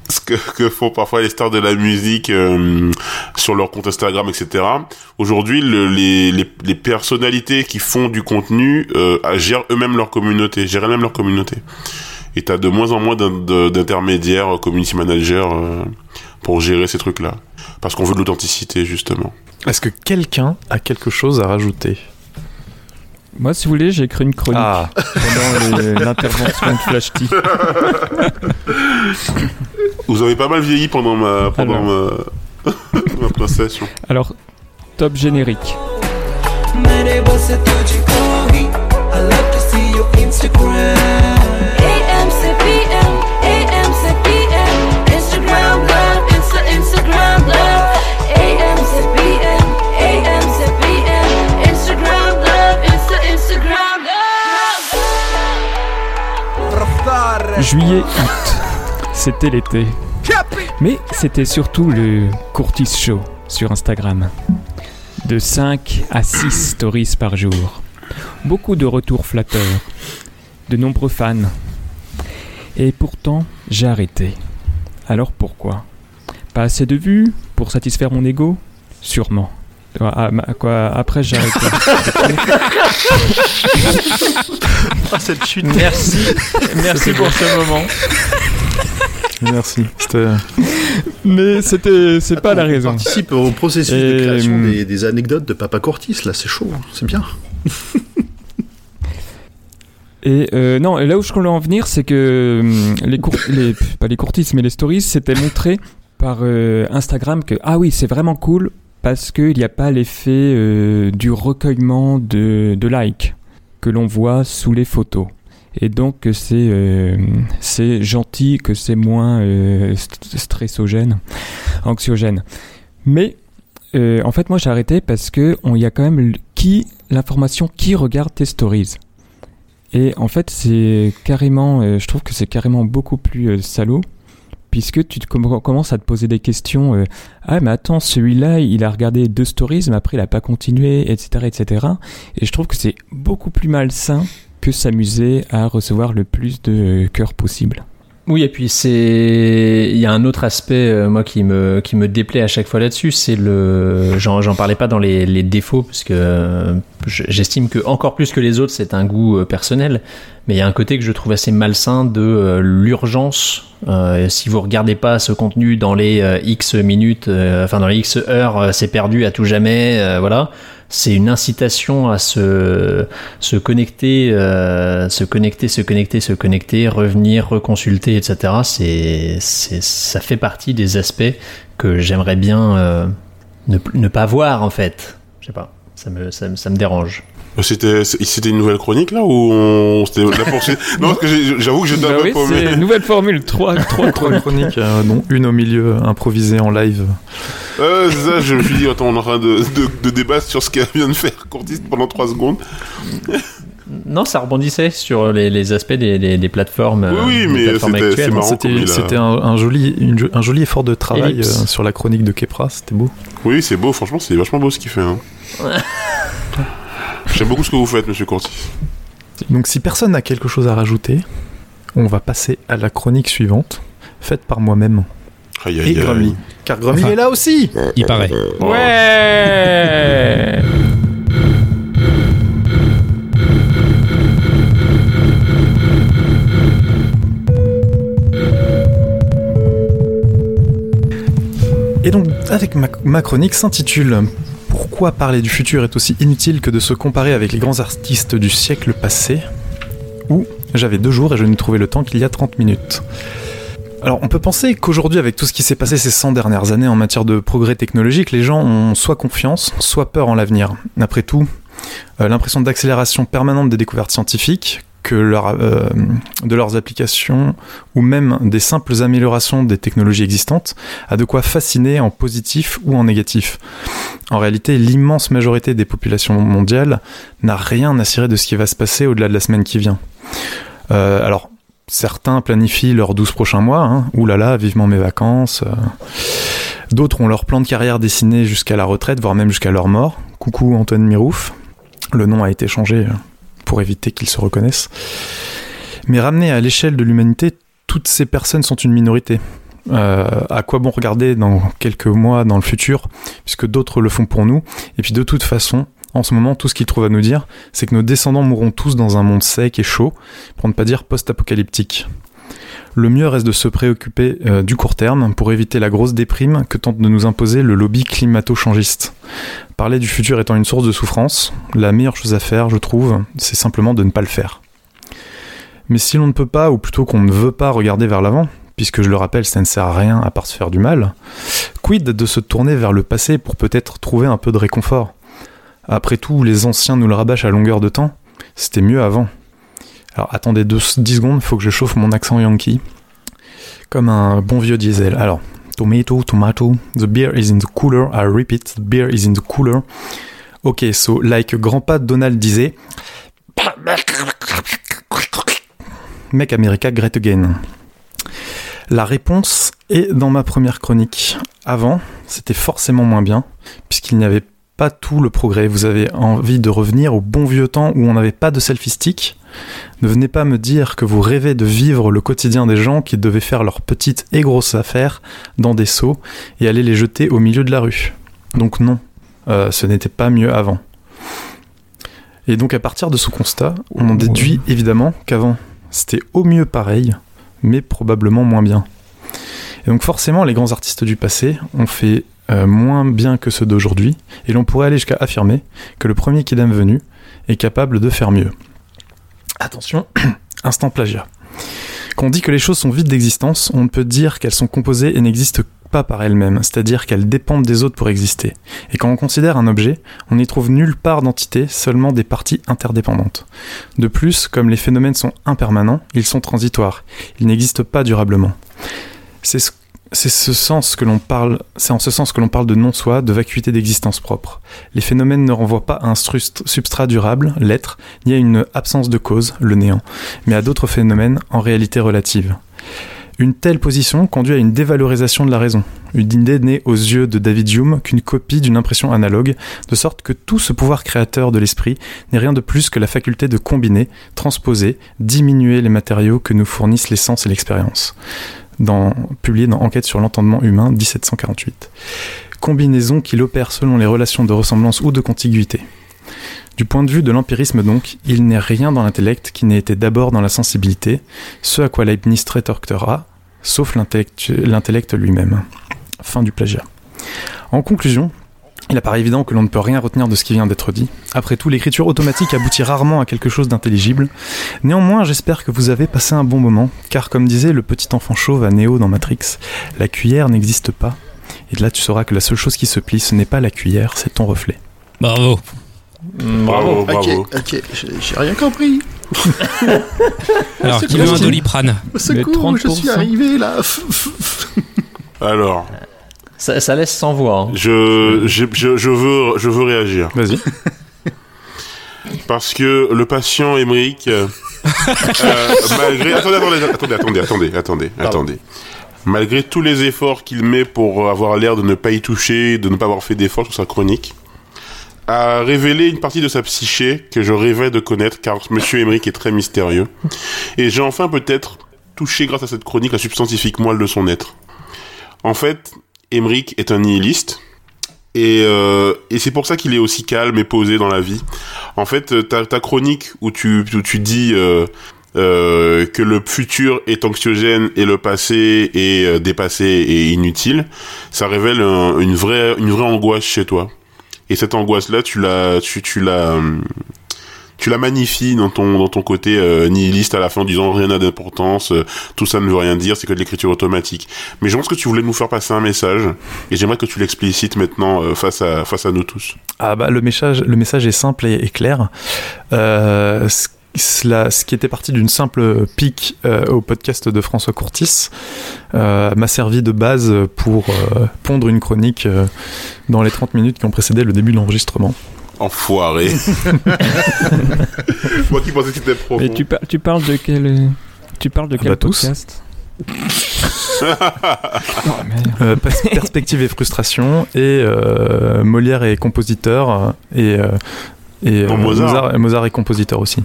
G: ce que, *laughs* que font parfois les stars de la musique euh, sur leur compte Instagram, etc. Aujourd'hui, le- les, les, les personnalités qui font du contenu euh, gèrent eux-mêmes leur communauté, gèrent eux-mêmes leur communauté. Et t'as de moins en moins d'intermédiaires, euh, community managers, euh, pour gérer ces trucs-là. Parce qu'on veut de l'authenticité, justement.
B: est-ce que quelqu'un a quelque chose à rajouter?
H: Moi, si vous voulez, j'ai écrit une chronique
B: ah
H: pendant l'intervention de Flash T. *laughs*
G: Vous avez pas mal vieilli pendant ma, pendant ma, *laughs* ma prestation.
H: Alors, top générique. C'était l'été. Mais c'était surtout le Courtis Show sur Instagram. De 5 à 6 stories par jour. Beaucoup de retours flatteurs. De nombreux fans. Et pourtant, j'ai arrêté. Alors pourquoi? Pas assez de vues Pour satisfaire mon ego? Sûrement. Ah, quoi, après j'ai arrêté. *laughs*
A: Ah, cette chute.
E: Merci, merci pour ce moment.
B: Merci. C'était.
H: Mais c'était, c'est pas la raison.
A: participe au processus de création
H: hum,
A: des, des anecdotes de Papa Cortis, là, c'est chaud, hein, c'est bien. *laughs*
H: Et euh, non, et là où je voulais en venir, c'est que hum, les, cour- les pas les courtis, mais les stories, c'était montré par euh, Instagram que ah oui, c'est vraiment cool parce qu'il n'y a pas l'effet euh, du recueillement de, de likes que l'on voit sous les photos. Et donc que c'est euh, c'est gentil, que c'est moins euh, st- stressogène, anxiogène. Mais euh, en fait, moi j'ai arrêté parce que on y a quand même qui l'information qui regarde tes stories. Et en fait, c'est carrément, euh, je trouve que c'est carrément beaucoup plus euh, salaud, puisque tu commences à te poser des questions. euh, ah, mais attends, celui-là, il a regardé deux stories, mais après, il a pas continué, etc., etc. Et je trouve que c'est beaucoup plus malsain que s'amuser à recevoir le plus de cœurs possible.
E: Oui, et puis c'est, il y a un autre aspect euh, moi qui me qui me déplaît à chaque fois là-dessus, c'est le, j'en j'en parlais pas dans les, défauts parce que euh, je- j'estime que encore plus que les autres c'est un goût euh, personnel, mais il y a un côté que je trouve assez malsain de l'urgence. Si vous regardez pas ce contenu dans les X minutes, enfin dans les X heures, c'est perdu à tout jamais, voilà. C'est une incitation à se se connecter, euh, se connecter, se connecter, se connecter, revenir, reconsulter, etc. C'est, ça fait partie des aspects que j'aimerais bien euh, ne, pas voir en fait. Je sais pas, ça me, ça, ça me dérange.
G: C'était, c'était une nouvelle chronique là ou on, c'était la poursuite *laughs* Non, parce que j'ai- j'avoue que j'étais un
H: Bah
G: peu
H: oui,
G: paumé.
H: c'est une nouvelle formule, 3, 3
B: Trois *laughs* chroniques, euh, dont une au milieu, improvisée en live.
G: Euh, c'est ça, je me suis dit, attends, on est en train de, de, de débattre sur ce qu'elle vient de faire Courtis pendant 3 secondes.
E: Non, ça rebondissait sur les, les aspects des, des, des plateformes,
G: Oui,
E: euh,
G: oui,
E: des
G: mais
E: plateformes
G: c'était-
B: un, un joli, une un joli effort de travail euh, sur la chronique de Kepra, c'était beau.
G: Oui, c'est beau, franchement, c'est vachement beau ce qu'il fait. Hein. *laughs* J'aime beaucoup ce que vous faites, monsieur Courtis.
B: Donc si personne n'a quelque chose à rajouter, on va passer à la chronique suivante, faite par moi-même
G: Aïe,
B: et
G: aïe.
B: Grumly. Car Grumly
C: Enfin.
B: est là aussi
C: Il paraît.
H: Ouais
B: Et donc, avec ma, ma chronique s'intitule Pourquoi parler du futur est aussi inutile que de se comparer avec les grands artistes du siècle passé Ou J'avais deux jours et je n'ai trouvé le temps qu'il y a 30 minutes. Alors, on peut penser qu'aujourd'hui, avec tout ce qui s'est passé ces 100 dernières années en matière de progrès technologique, les gens ont soit confiance, soit peur en l'avenir. Après tout, euh, l'impression d'accélération permanente des découvertes scientifiques, que euh, de leurs applications ou même des simples améliorations des technologies existantes a de quoi fasciner en positif ou en négatif. En réalité, l'immense majorité des populations mondiales n'a rien à cirer de ce qui va se passer au-delà de la semaine qui vient. Euh, alors, certains planifient leurs 12 prochains mois, hein, vivement mes vacances. euh. D'autres ont leur plan de carrière dessiné jusqu'à la retraite, voire même jusqu'à leur mort. Coucou Antoine Mirouf. Le nom a été changé pour éviter qu'ils se reconnaissent. Mais ramené à l'échelle de l'humanité, toutes ces personnes sont une minorité. Euh, à quoi bon regarder dans quelques mois dans le futur, puisque d'autres le font pour nous. Et puis de toute façon, en ce moment, tout ce qu'ils trouvent à nous dire, c'est que nos descendants mourront tous dans un monde sec et chaud, pour ne pas dire post-apocalyptique. Le mieux reste de se préoccuper euh, du court terme pour éviter la grosse déprime que tente de nous imposer le lobby climato-changiste. Parler du futur étant une source de souffrance, la meilleure chose à faire, je trouve, c'est simplement de ne pas le faire. Mais si l'on ne peut pas, ou plutôt qu'on ne veut pas regarder vers l'avant, puisque je le rappelle, ça ne sert à rien à part se faire du mal, quid de se tourner vers le passé pour peut-être trouver un peu de réconfort? Après tout, les anciens nous le rabâchent à longueur de temps, c'était mieux avant. Alors attendez deux, 10 secondes, faut que je chauffe mon accent yankee. Comme un bon vieux diesel. Alors, tomato, tomato, the beer is in the cooler, I repeat, the beer is in the cooler. Ok, so like Grandpa Donald disait. Make America Great Again La réponse est dans ma première chronique. Avant, c'était forcément moins bien, puisqu'il n'y avait pas tout le progrès. Vous avez envie de revenir au bon vieux temps où on n'avait pas de selfie stick Ne venez pas me dire que vous rêvez de vivre le quotidien des gens qui devaient faire leurs petites et grosses affaires dans des seaux et aller les jeter au milieu de la rue. Donc non, euh, ce n'était pas mieux avant. Et donc à partir de ce constat, on en déduit évidemment qu'avant, c'était au mieux pareil, mais probablement moins bien. Et donc forcément, les grands artistes du passé ont fait euh, moins bien que ceux d'aujourd'hui, et l'on pourrait aller jusqu'à affirmer que le premier Kidam venu est capable de faire mieux. Attention, *clears throat* instant plagiat. Quand on dit que les choses sont vides d'existence, on ne peut dire qu'elles sont composées et n'existent pas par elles-mêmes, c'est-à-dire qu'elles dépendent des autres pour exister. Et quand on considère un objet, on n'y trouve nulle part d'entité, seulement des parties interdépendantes. De plus, comme les phénomènes sont impermanents, ils sont transitoires, ils n'existent pas durablement. C'est en ce sens que l'on parle de non-soi, de vacuité d'existence propre. Les phénomènes ne renvoient pas à un substrat durable, l'être, ni à une absence de cause, le néant, mais à d'autres phénomènes en réalité relative. Une telle position conduit à une dévalorisation de la raison, une idée née aux yeux de David Hume qu'une copie d'une impression analogue, de sorte que tout ce pouvoir créateur de l'esprit n'est rien de plus que la faculté de combiner, transposer, diminuer les matériaux que nous fournissent les sens et l'expérience dans, publié dans Enquête sur l'entendement humain 1748. Combinaison qu'il opère selon les relations de ressemblance ou de contiguïté. Du point de vue de l'empirisme donc, il n'est rien dans l'intellect qui n'ait été d'abord dans la sensibilité, ce à quoi Leibniz rétorquera, sauf l'intellect l'intellect lui-même. Fin du plagiat. En conclusion, il apparaît évident que l'on ne peut rien retenir de ce qui vient d'être dit. Après tout, l'écriture automatique aboutit rarement à quelque chose d'intelligible. Néanmoins, j'espère que vous avez passé un bon moment, car comme disait le petit enfant chauve à Néo dans Matrix, la cuillère n'existe pas. Et de là, tu sauras que la seule chose qui se plie, ce n'est pas la cuillère, c'est ton reflet.
C: Bravo.
G: Bravo, bravo.
A: Ok, ok, j'ai rien compris. *laughs*
C: Alors, qui veut un doliprane?
A: Au secours, je suis
H: 30%.
A: arrivé là. *laughs*
G: Alors,
E: Ça, ça laisse sans voix. hein.
G: je, je, je, je veux, je veux réagir.
B: Vas-y. *laughs*
G: Parce que le patient Emmerich, euh, malgré... Attendez, attendez, attendez, attendez, attendez, attendez, attendez. Malgré tous les efforts qu'il met pour avoir l'air de ne pas y toucher, de ne pas avoir fait d'efforts sur sa chronique, a révélé une partie de sa psyché que je rêvais de connaître, car Monsieur Emmerich est très mystérieux. Et j'ai enfin peut-être touché, grâce à cette chronique, la substantifique moelle de son être. En fait, Emmerich est un nihiliste, et, euh, et c'est pour ça qu'il est aussi calme et posé dans la vie. En fait, euh, ta, ta chronique où tu, où tu dis euh, que le futur est anxiogène et le passé est dépassé et inutile, ça révèle un- une vraie une vraie angoisse chez toi. Et cette angoisse-là, tu la tu, tu la hum, tu la magnifies dans ton dans ton côté euh, nihiliste à la fin en disant rien n'a d'importance, euh, tout ça ne veut rien dire, c'est que de l'écriture automatique. Mais je pense que tu voulais nous faire passer un message et j'aimerais que tu l'explicites maintenant euh, face à face à nous tous.
B: Ah bah le message, le message est simple et, clair. Ce, cela- ce qui était parti d'une simple pique au podcast de François Courtis m'a servi de base pour pondre une chronique dans les 30 minutes qui ont précédé le début de l'enregistrement.
G: Enfoiré. *laughs* Moi qui pensais que c'était profond.
H: Mais tu, par- tu parles de quel, euh, tu parles de
B: Ah
H: quel
B: bah tous.
H: podcast? *laughs* Oh.
B: Euh, pers- perspective et frustration et euh, Molière est compositeur et, euh, et
G: Bon, Mozart.
B: Mozart est compositeur aussi.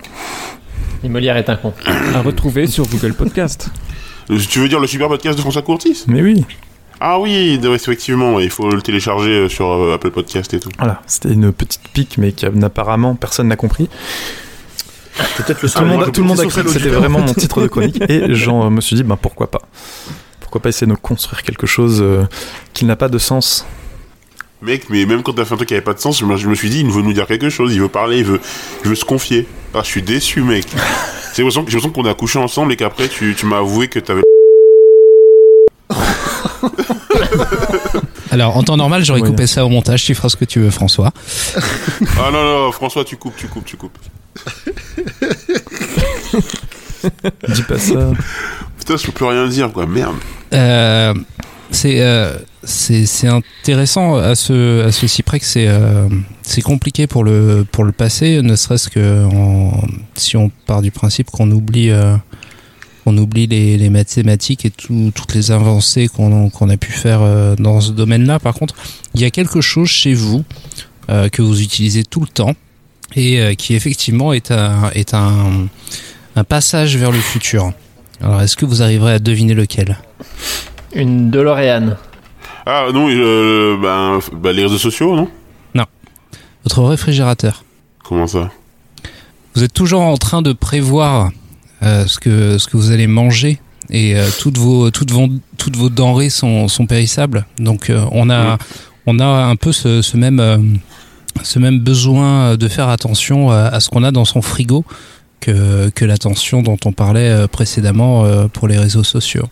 E: Et Molière est un con.
H: À retrouver sur Google Podcast.
G: Tu veux dire le super podcast de François Courtis?
B: Mais oui,
G: Ah oui, effectivement, il faut le télécharger euh, sur euh, Apple Podcast et tout.
B: voilà, c'était une petite pique mais qu'apparemment personne n'a compris.
A: Peut-être le
B: Tout le monde, a- tout le monde a cru que c'était vraiment mon titre de chronique et *laughs* j'en me suis dit ben pourquoi pas? Pourquoi pas essayer de construire quelque chose euh, qui n'a pas de sens?
G: Mec, mais même quand t'as fait un truc qui avait pas de sens, je me, je suis dit, il veut nous dire quelque chose, il veut parler, il veut, il veut se confier. Ah, je suis déçu, mec. *laughs* J'ai l'impression qu'on a couché ensemble et qu'après tu, tu m'as avoué que t'avais. *laughs* *laughs*
C: Alors, en temps normal, j'aurais coupé ça au montage. Tu feras ce que tu veux, François.
G: Ah non, non, François, tu coupes, tu coupes, tu coupes. *laughs*
B: dis pas ça
G: Putain, je peux plus rien dire, quoi, merde.
C: Euh, c'est euh, c'est c'est intéressant à ce à ceci près que c'est euh, c'est compliqué pour le pour le passé ne serait-ce que en- si on part du principe qu'on oublie euh, on oublie les, les mathématiques et tout- toutes les avancées qu'on a pu faire euh, dans ce domaine-là. Par contre, il y a quelque chose chez vous euh, que vous utilisez tout le temps et euh, qui effectivement est un, est un, un passage vers le futur. Alors, est-ce que vous arriverez à deviner lequel?
E: Une DeLorean.
G: Ah non, euh, ben, bah, les réseaux sociaux, non?
C: Votre réfrigérateur.
G: Comment ça?
C: Vous êtes toujours en train de prévoir euh, ce, que, ce que vous allez manger et euh, toutes, vos, toutes, vos, toutes vos denrées sont, sont périssables. Donc euh, on, a, on a un peu ce, ce même, euh, ce même besoin de faire attention à, à ce qu'on a dans son frigo que, que l'attention dont on parlait euh, précédemment euh, pour les réseaux sociaux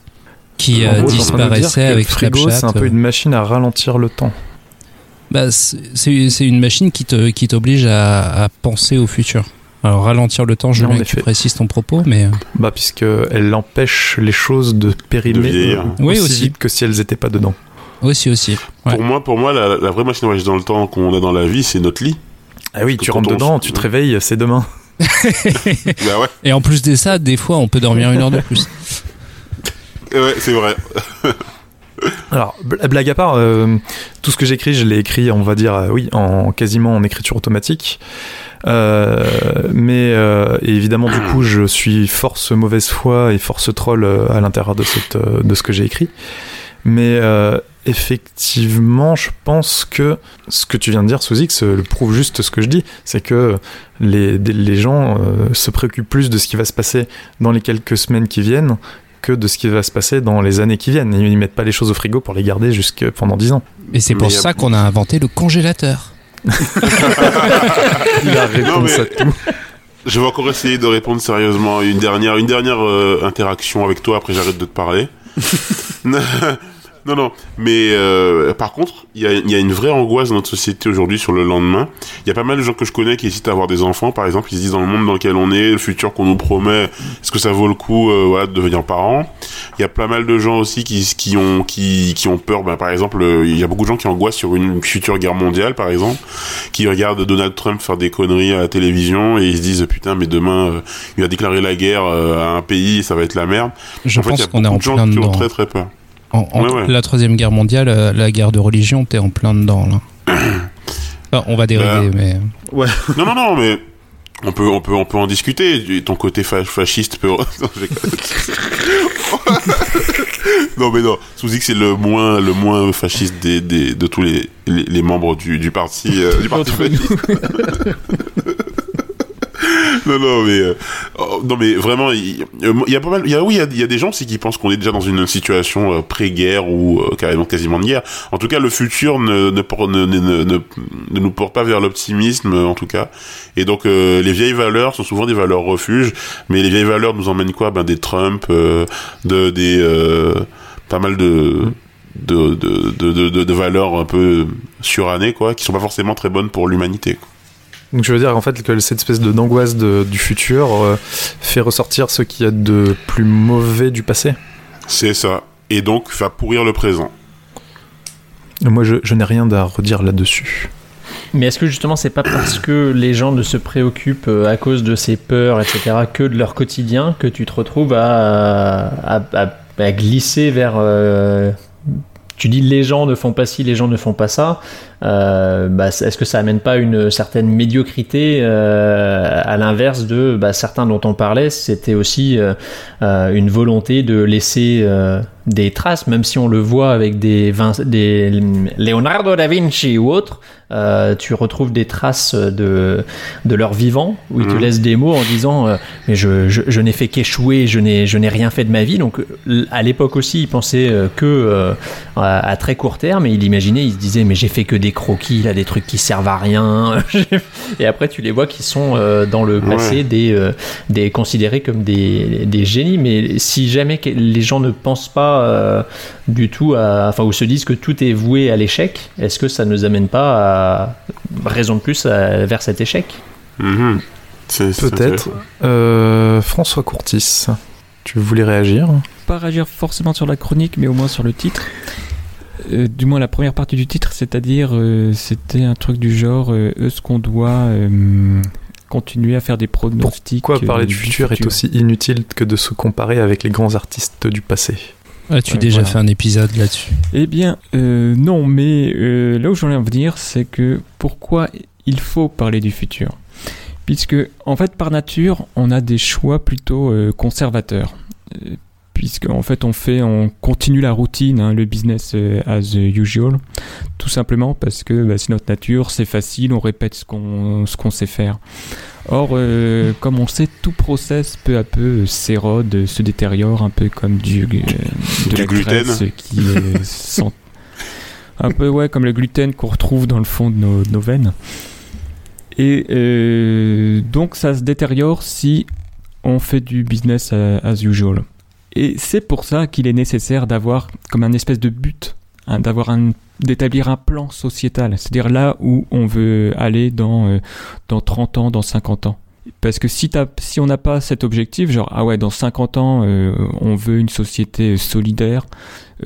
C: qui euh,
B: gros, que
C: avec
B: le frigo, c'est un peu
C: euh.
B: une machine à ralentir le temps.
C: Bah, c'est une machine qui te qui t'oblige à, à penser au futur. Alors ralentir le temps, je veux bien que tu précises ton propos, mais euh,
B: Bah, puisque elle empêche les choses de périmer
G: De
B: euh,
C: Oui,
B: aussi,
C: aussi.
B: vite que si elles étaient pas dedans.
C: aussi aussi. Ouais.
G: Pour moi, pour moi, la, la vraie machine à voyager dans le temps qu'on a dans la vie, c'est notre lit.
B: Ah oui,
G: Parce
B: tu rentres
G: on
B: dedans, tu te réveilles, c'est demain. *laughs*
G: bah ouais,
C: Et en plus de ça, des fois, on peut dormir une heure de plus.
G: ouais, c'est vrai. *laughs* *laughs*
B: Alors, bl- blague à part, euh, tout ce que j'écris, je l'ai écrit, on va dire, euh, oui, en quasiment en écriture automatique. Euh, mais évidemment, du coup, je suis force mauvaise foi et force troll à l'intérieur de, ce que j'ai écrit. Mais effectivement, je pense que ce que tu viens de dire, Souzix, le prouve juste ce que je dis. C'est que les, gens se préoccupent plus de ce qui va se passer dans les quelques semaines qui viennent que de ce qui va se passer dans les années qui viennent. Ils mettent pas les choses au frigo pour les garder jusque pendant 10 ans.
C: Et c'est pour
G: Mais,
C: ça qu'on a inventé le congélateur. *laughs*
B: La réponse
G: mais-
B: à tout.
G: Je vais encore essayer de répondre sérieusement. Une dernière, une dernière euh, interaction avec toi. Après, j'arrête de te parler. *laughs* non, non. Mais euh, par contre, il y a, il y a une vraie angoisse dans notre société aujourd'hui sur le lendemain. Il y a pas mal de gens que je connais qui hésitent à avoir des enfants, par exemple. Ils se disent dans le monde dans lequel on est, le futur qu'on nous promet, est-ce que ça vaut le coup euh, voilà, de devenir parent? Il y a pas mal de gens aussi qui, qui ont qui, qui ont peur. Ben, par exemple, euh, il y a beaucoup de gens qui angoissent sur une future guerre mondiale, par exemple, qui regardent Donald Trump faire des conneries à la télévision et ils se disent putain, mais demain euh, il va déclarer la guerre à un pays, ça va être la merde.
C: Je
G: en fait, il y
C: pense
G: a
C: qu'on est
G: beaucoup
C: en
G: de gens
C: plein
G: qui ont
C: dedans.
G: très très peur.
C: En, en-
G: Ouais, ouais.
C: La troisième guerre mondiale, euh, la guerre de religion, t'es en plein dedans là. *coughs* Enfin, on va dériver,
G: Bah.
C: mais *laughs*
G: Non, non, non, mais on peut, on peut, on peut en discuter. Ton côté fa- fasciste peut. *laughs* non, *laughs* non, mais non. Sous-X c'est le moins, le moins fasciste des, des, de tous les, les, les membres du, du parti, euh, du parti fasciste. Non, non, mais euh, oh, non, mais vraiment, il euh, il y, a pas mal. Y a oui, il y a, des gens aussi qui pensent qu'on est déjà dans une situation euh, pré-guerre ou carrément quasiment de guerre. En tout cas, le futur ne ne, ne, ne, ne, nous porte pas vers l'optimisme, en tout cas. Et donc, les vieilles valeurs sont souvent des valeurs refuges, mais les vieilles valeurs nous emmènent quoi? Ben des Trump, de des pas mal de de, de, de, de, valeurs un peu surannées, quoi, qui sont pas forcément très bonnes pour l'humanité.
B: Donc je veux dire en fait que cette espèce de d'angoisse de- du futur euh, fait ressortir ce qu'il y a de plus mauvais du passé.
G: C'est ça. Et donc, va pourrir le présent.
B: Moi je, je n'ai rien à redire là-dessus.
E: Mais est-ce que justement c'est pas parce que les gens ne se préoccupent euh, à cause de ces peurs, etc., que de leur quotidien que tu te retrouves à, à, à- à glisser vers... euh, tu dis les gens ne font pas ci, les gens ne font pas ça. Euh, bah, est-ce que ça amène pas une certaine médiocrité euh, à l'inverse de bah, certains dont on parlait C'était aussi euh, une volonté de laisser des traces, même si on le voit avec des, Vin- des Leonardo da Vinci ou autres. tu retrouves des traces de, de leur vivant où ils te
G: Mhm.
E: laissent des mots en disant mais je, je, je n'ai fait qu'échouer, je n'ai je n'ai rien fait de ma vie. Donc à l'époque aussi, ils pensaient que à, à très court terme, et il imaginait, il se disait mais j'ai fait que des croquis, là, des trucs qui servent à rien. *laughs* et après tu les vois qui sont euh, dans le passé
G: Ouais.
E: des, euh, des considérés comme des, des génies. Mais si jamais les gens ne pensent pas euh, du tout à, enfin ou se disent que tout est voué à l'échec, est-ce que ça ne nous amène pas à raison de plus à- vers cet échec?
G: Mhm.
B: Peut-être. Euh, François Courtis, tu voulais réagir?
H: Pas réagir forcément sur la chronique, mais au moins sur le titre. Euh, du moins la première partie du titre, c'est-à-dire euh, c'était un truc du genre euh, est-ce qu'on doit euh, continuer à faire des pronostics.
B: Pourquoi parler
H: euh,
B: du futur est aussi inutile que de se comparer avec les grands artistes du passé?
C: As-tu
H: Ouais,
C: déjà
H: voilà.
C: fait un épisode là-dessus
H: Eh bien, euh, non, mais euh, là où j'en ai en venir, c'est que pourquoi il faut parler du futur? Puisque, en fait, par nature, on a des choix plutôt euh, conservateurs. Euh, Puisque, en fait, on fait, on continue la routine, hein, le business euh, as usual, tout simplement parce que bah, c'est notre nature, c'est facile, on répète ce qu'on ce qu'on sait faire. Or, euh, comme on sait, tout process peu à peu euh, s'érode, se détériore, un peu comme du, euh, de
G: Du
H: la
G: gluten.
H: graisse qui euh, sent- un peu ouais comme le gluten qu'on retrouve dans le fond de nos, de nos veines. Et donc ça se détériore si on fait du business as usual. Et c'est pour ça qu'il est nécessaire d'avoir comme un espèce de but, hein, d'avoir d'établir un plan sociétal, c'est-à-dire là où on veut aller dans euh, dans 30 ans, dans 50 ans. Parce que si, on n'a pas cet objectif, genre, ah ouais, dans 50 ans, euh, on veut une société solidaire,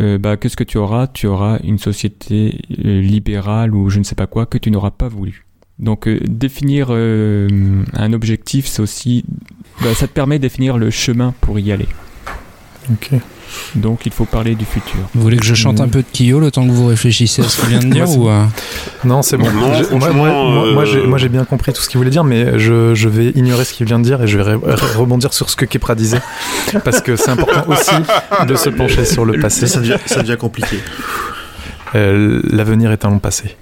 H: euh, bah, qu'est-ce que tu auras? Tu auras une société libérale ou je ne sais pas quoi que tu n'auras pas voulu. Donc, définir un objectif, c'est aussi. bah, ça te permet de définir le chemin pour y aller.
B: Ok.
H: Donc, il faut parler du futur.
C: Vous voulez que je chante un peu de Kyo le temps que vous réfléchissez à ce qu'il vient de dire
B: Moi,
C: ou euh,
B: Non, c'est bon.
G: Non,
B: Je- moi,
G: franchement,
B: moi, moi- moi,
G: euh,
B: j'ai- moi, j'ai bien compris tout ce qu'il voulait dire, mais je, je vais ignorer ce qu'il vient de dire et je vais re- re- rebondir sur ce que Kepra disait. Parce que c'est important *laughs* aussi de se pencher sur le passé.
A: Ça devient, ça devient compliqué.
B: Euh, L'avenir est un long passé.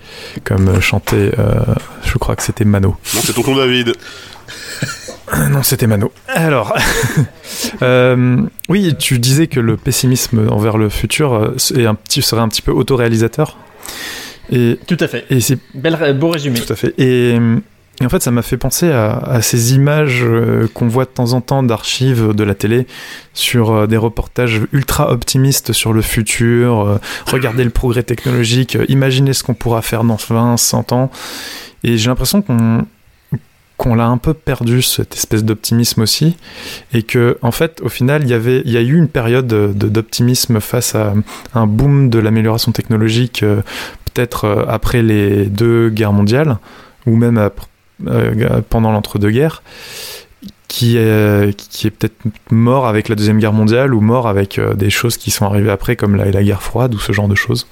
B: Comme chantait, euh, je crois que c'était Mano.
G: Non, c'est tonton David.
B: Non, c'était Mano. Alors, *laughs* euh, oui, tu disais que le pessimisme envers le futur euh, est un petit, serait un petit peu autoréalisateur. Et,
E: Tout à fait.
B: et c'est
E: Bel, beau résumé.
B: Tout à fait. Et, et en fait, ça m'a fait penser à, à ces images euh, qu'on voit de temps en temps d'archives de la télé sur euh, des reportages ultra optimistes sur le futur. euh, regardez le progrès technologique, euh, imaginez ce qu'on pourra faire dans 20, 100 ans. Et j'ai l'impression qu'on qu'on l'a un peu perdu cette espèce d'optimisme aussi et que en fait au final il y avait il y a eu une période de- d'optimisme face à un boom de l'amélioration technologique euh, peut-être euh, après les deux guerres mondiales ou même euh, pendant l'entre-deux-guerres, qui est, qui est peut-être mort avec la Deuxième Guerre mondiale ou mort avec des choses qui sont arrivées après, comme la, la guerre froide ou ce genre de choses.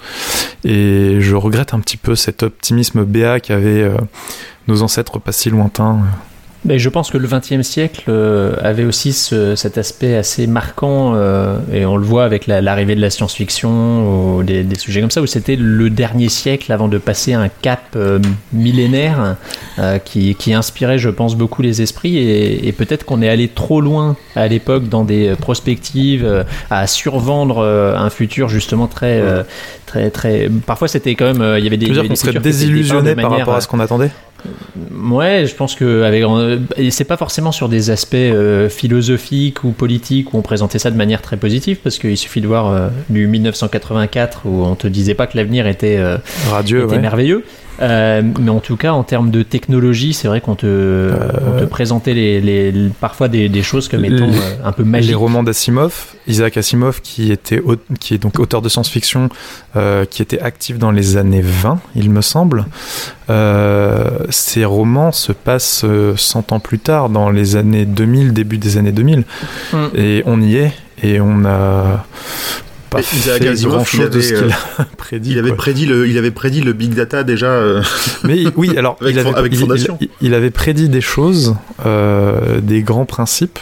B: Et je regrette un petit peu cet optimisme béat qu'avaient euh, nos ancêtres pas si lointains.
E: Mais je pense que le XXe siècle euh, avait aussi ce- cet aspect assez marquant, euh, et on le voit avec la- l'arrivée de la science-fiction ou des, des sujets comme ça, où c'était le dernier siècle avant de passer un cap euh, millénaire euh, qui, qui inspirait, je pense, beaucoup les esprits. Et, et peut-être qu'on est allé trop loin à l'époque dans des prospectives, à survendre un futur justement très, très, très. Parfois, c'était quand même. Il y avait des.
B: Tu veux dire qu'on serait
E: futurs qui étaient
B: désillusionné par
E: manière,
B: rapport à ce qu'on attendait?
E: Ouais, je pense que avec et c'est pas forcément sur des aspects euh, philosophiques ou politiques où on présentait ça de manière très positive parce qu'il suffit de voir euh, du 1984 où on te disait pas que l'avenir était, euh,
B: Radieux,
E: était
B: ouais.
E: merveilleux. Euh, mais en tout cas, en termes de technologie, c'est vrai qu'on te, on te présentait les, les- les- parfois des, des choses comme étant
B: Les-
E: euh, un peu
B: Les
E: magiques.
B: romans d'Asimov, Isaac Asimov, qui, était, qui est donc auteur de science-fiction, euh, qui était actif dans les années 20, il me semble. Euh, ces romans se passent euh, 100 ans plus tard, dans les années 2000, début des années 2000.
E: Mm.
B: Et on y est, et on a pas
A: Et Isaac
B: fait
A: Asimov,
B: grand chose
A: il
B: de ce
A: avait,
B: qu'il a *laughs* prédit.
A: Il avait
B: quoi.
A: prédit le, il avait prédit le big data déjà. euh,
B: Mais oui, alors *laughs*
A: Avec
B: il, avait,
A: fond- avec
B: il-
A: Fondation.
B: il- il avait prédit des choses, euh, des grands principes,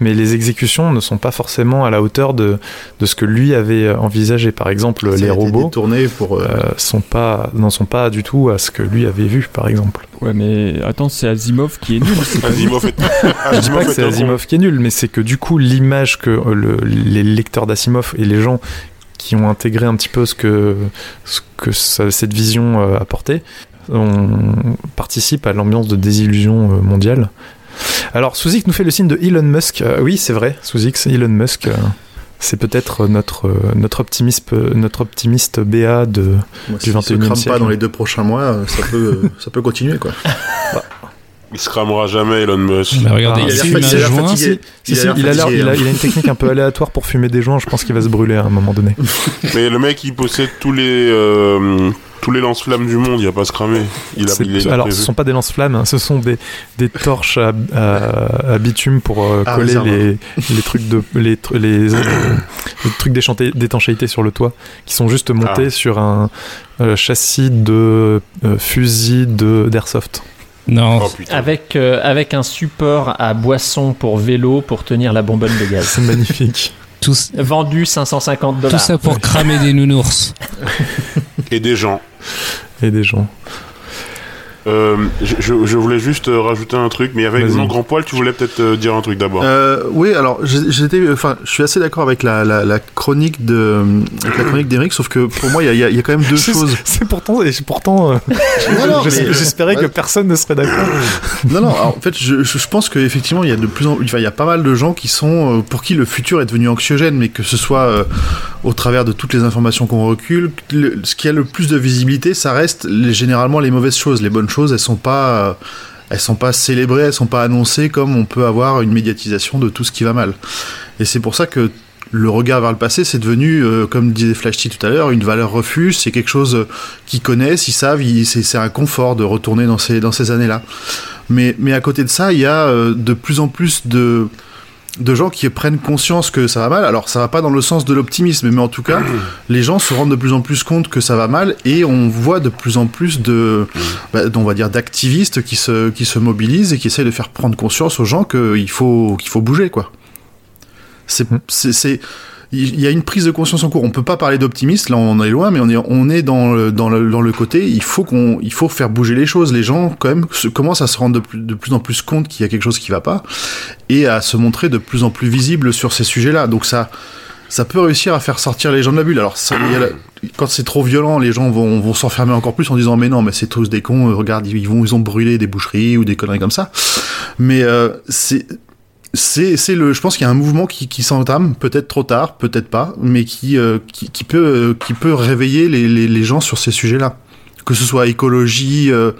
B: mais les exécutions ne sont pas forcément à la hauteur de, de ce que lui avait envisagé. Par exemple,
A: ça
B: les robots
A: pour. euh,
B: euh, sont pas, n'en sont pas du tout à ce que lui avait vu, par exemple.
H: Ouais, mais attends, c'est Asimov qui est nul. lui.
G: Asimov est... *laughs*
B: Je dis pas que
G: est
B: c'est Asimov qui est nul, mais c'est que du coup, l'image que euh, le- les lecteurs d'Asimov et les gens qui ont intégré un petit peu ce que, ce que ça- cette vision euh, apportait, on participe à l'ambiance de désillusion euh, mondiale. Alors, Suzik nous fait le signe de Elon Musk. Euh, oui, c'est vrai, c'est Elon Musk. euh, c'est peut-être notre, euh, notre, optimiste, notre optimiste BA de.
A: moi,
B: du
A: se
B: 21e
A: crame pas
B: siècle.
A: dans les deux prochains mois, ça peut, ça peut continuer quoi. *laughs*
G: Il se cramera jamais, Elon Musk.
C: bah, Regardez,
B: Ah,
C: il
B: il a
C: fume
B: l'air
C: un
B: fatigué,
C: joint.
A: Il a
B: une technique un peu aléatoire pour fumer des joints. Je pense qu'il va se brûler à un moment donné. *laughs*
G: Mais le mec, il possède tous les, euh, tous les lance-flammes du monde, il va pas se cramer. Il a,
B: alors,
G: prévu.
B: ce sont pas des lance-flammes, hein, ce sont des, des torches à, à- à bitume pour euh,
A: Ah,
B: coller les, les trucs de les, tr- les, les trucs d'étanchéité sur le toit, qui sont juste montés
G: Ah.
B: sur un euh, châssis de euh, fusil de d'airsoft.
C: Non,
G: Oh.
E: Avec, euh, avec un support à boisson pour vélo pour tenir la bonbonne de gaz. *laughs*
B: C'est magnifique.
C: tout,
E: Vendu 550
C: tout
E: dollars.
C: ça pour cramer des nounours.
G: Et des gens.
B: Et des gens.
G: Euh, je, voulais juste euh, rajouter un truc, mais avec mon grand poil, tu voulais peut-être euh, dire un truc d'abord.
A: Euh, oui, alors j'étais, enfin, je suis assez d'accord avec la, la, la chronique de, avec la chronique d'Eric, sauf que pour moi, il y a, il y a- il y a quand même deux *laughs* choses.
B: C'est pourtant, et pourtant, *laughs* euh, j'espérais que
A: Ouais.
B: personne ne serait d'accord.
A: Non, non. alors, en fait, je, je pense qu'effectivement, il y a de plus en, enfin, il y a pas mal de gens qui sont pour qui le futur est devenu anxiogène, mais que ce soit euh, au travers de toutes les informations qu'on recule, le- ce qui a le plus de visibilité, ça reste les- généralement les mauvaises choses. Les bonnes choses, elles sont pas, euh, elles sont pas célébrées, elles sont pas annoncées comme on peut avoir une médiatisation de tout ce qui va mal. Et c'est pour ça que le regard vers le passé, c'est devenu, euh, comme disait Flashty tout à l'heure, une valeur refuge. C'est quelque chose euh, qu'ils connaissent, ils savent, c'est un confort de retourner dans ces, dans ces années-là. Mais, mais à côté de ça, il y a de plus en plus de, de gens qui prennent conscience que ça va mal. Alors, ça va pas dans le sens de l'optimisme, mais en tout cas, *coughs* les gens se rendent de plus en plus compte que ça va mal et on voit de plus en plus de, bah, on va dire, d'activistes qui se, qui se mobilisent et qui essayent de faire prendre conscience aux gens qu'il faut, qu'il faut bouger, quoi. C'est, c'est, c'est- il y a une prise de conscience en cours. On peut pas parler d'optimiste, là on est loin, mais on est, on est dans, le, dans, le, dans le côté, il faut qu'on, il faut faire bouger les choses. Les gens, quand même, commencent à se rendre de plus, de plus en plus compte qu'il y a quelque chose qui va pas et à se montrer de plus en plus visible sur ces sujets-là. Donc ça, ça peut réussir à faire sortir les gens de la bulle. Alors, ça, la- quand c'est trop violent, les gens vont, vont s'enfermer encore plus en disant mais non, mais c'est tous des cons. euh, Regarde, ils vont, ils ont brûlé des boucheries ou des conneries comme ça. Mais euh, c'est c'est c'est le je pense qu'il y a un mouvement qui, qui s'entame peut-être trop tard peut-être pas mais qui euh, qui, qui peut euh, qui peut réveiller les, les, les gens sur ces sujets-là. Que ce soit écologie euh,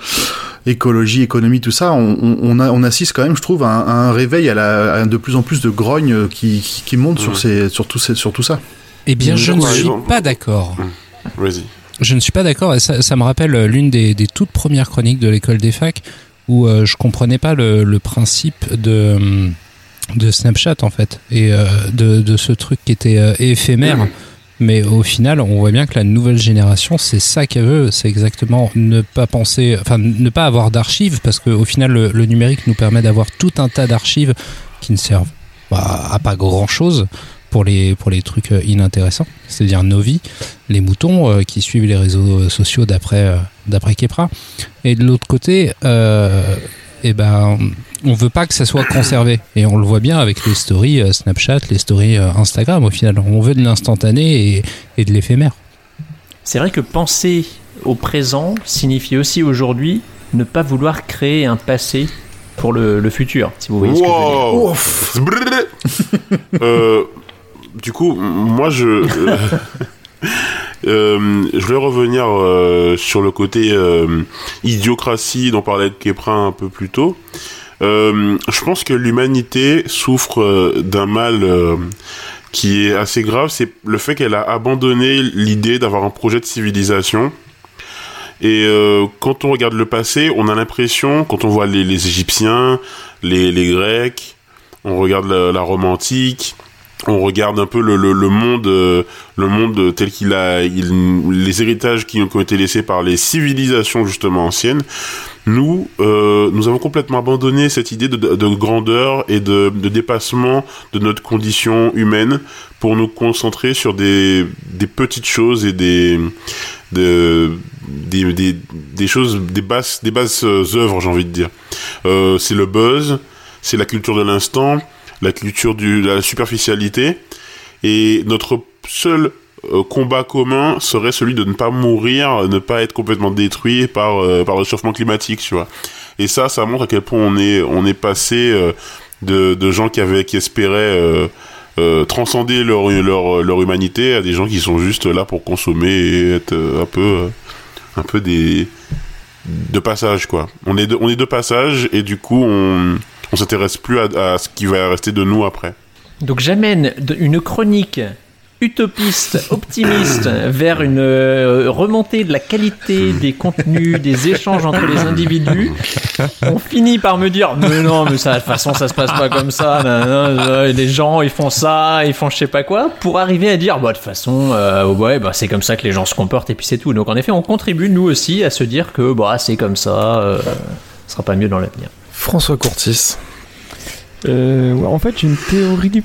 A: écologie économie tout ça on, on, assiste quand même je trouve à un, à un réveil à, la, à de plus en plus de grognes euh, qui, qui, montent sur ces sur tout, ces- sur tout ça.
C: Eh bien, je ne suis pas d'accord.
G: Vas-y.
C: Je ne suis pas d'accord et ça, ça me rappelle l'une des, des toutes premières chroniques de l'école des facs où euh, je comprenais pas le, le principe de, hum, de Snapchat en fait et euh, de, de ce truc qui était euh, éphémère. Mais au final, on voit bien que la nouvelle génération, c'est ça qu'elle veut. C'est exactement ne pas penser, enfin, ne pas avoir d'archives, parce qu'au final, le, numérique nous permet d'avoir tout un tas d'archives qui ne servent à pas grand chose pour les, pour les trucs euh, inintéressants, c'est-à-dire nos vies, les moutons qui suivent les réseaux sociaux d'après d'après Kepra. Et de l'autre côté, euh, eh ben, on veut pas que ça soit conservé. Et on le voit bien avec les stories euh, Snapchat, les stories euh, Instagram. Au final, on veut de l'instantané et, et de l'éphémère.
E: C'est vrai que penser au présent signifie aussi aujourd'hui ne pas vouloir créer un passé pour le, le futur, si vous voyez ce que je veux dire.
G: Wow. *laughs* Euh, du coup, moi, je. euh, *laughs* euh, je voulais revenir euh, sur le côté euh, idiocratie dont parlait Kepra un peu plus tôt. Euh, je pense que l'humanité souffre euh, d'un mal euh, qui est assez grave, c'est le fait qu'elle a abandonné l'idée d'avoir un projet de civilisation. Et quand on regarde le passé, on a l'impression, quand on voit les, Égyptiens, les, Grecs, on regarde la Rome antique, on regarde un peu le, le, le monde, euh, le monde tel qu'il a, il- les héritages qui ont, été laissés par les civilisations justement anciennes. Nous, euh, nous avons complètement abandonné cette idée de, de, de grandeur et de, de dépassement de notre condition humaine pour nous concentrer sur des, des petites choses et des, de, des, des, des choses, des basses, des basses euh, œuvres, j'ai envie de dire. Euh, c'est le buzz, c'est la culture de l'instant, la culture de la superficialité, et notre seul euh, combat commun serait celui de ne pas mourir, ne pas être complètement détruit par euh, par le réchauffement climatique, tu vois. Et ça, ça montre à quel point on est on est passé euh, de, de gens qui avaient qui espéraient euh, euh, transcender leur, leur leur humanité à des gens qui sont juste là pour consommer et être euh, un peu euh, un peu des de passage quoi. On est de, on est de passage et du coup on on s'intéresse plus à, à ce qui va rester de nous après.
E: Donc j'amène une chronique utopiste, optimiste, *coughs* vers une euh, remontée de la qualité des contenus, des échanges entre les individus, on finit par me dire mais non, mais ça, de toute façon, ça se passe pas comme ça. nan, nan, nan, les gens, ils font ça, ils font je sais pas quoi, pour arriver à dire bah de toute façon, euh, ouais, bah c'est comme ça que les gens se comportent et puis c'est tout. Donc en effet, on contribue nous aussi à se dire que bah c'est comme ça, euh, ce sera pas mieux dans l'avenir.
B: François Courtis.
H: Euh, en fait, j'ai une théorie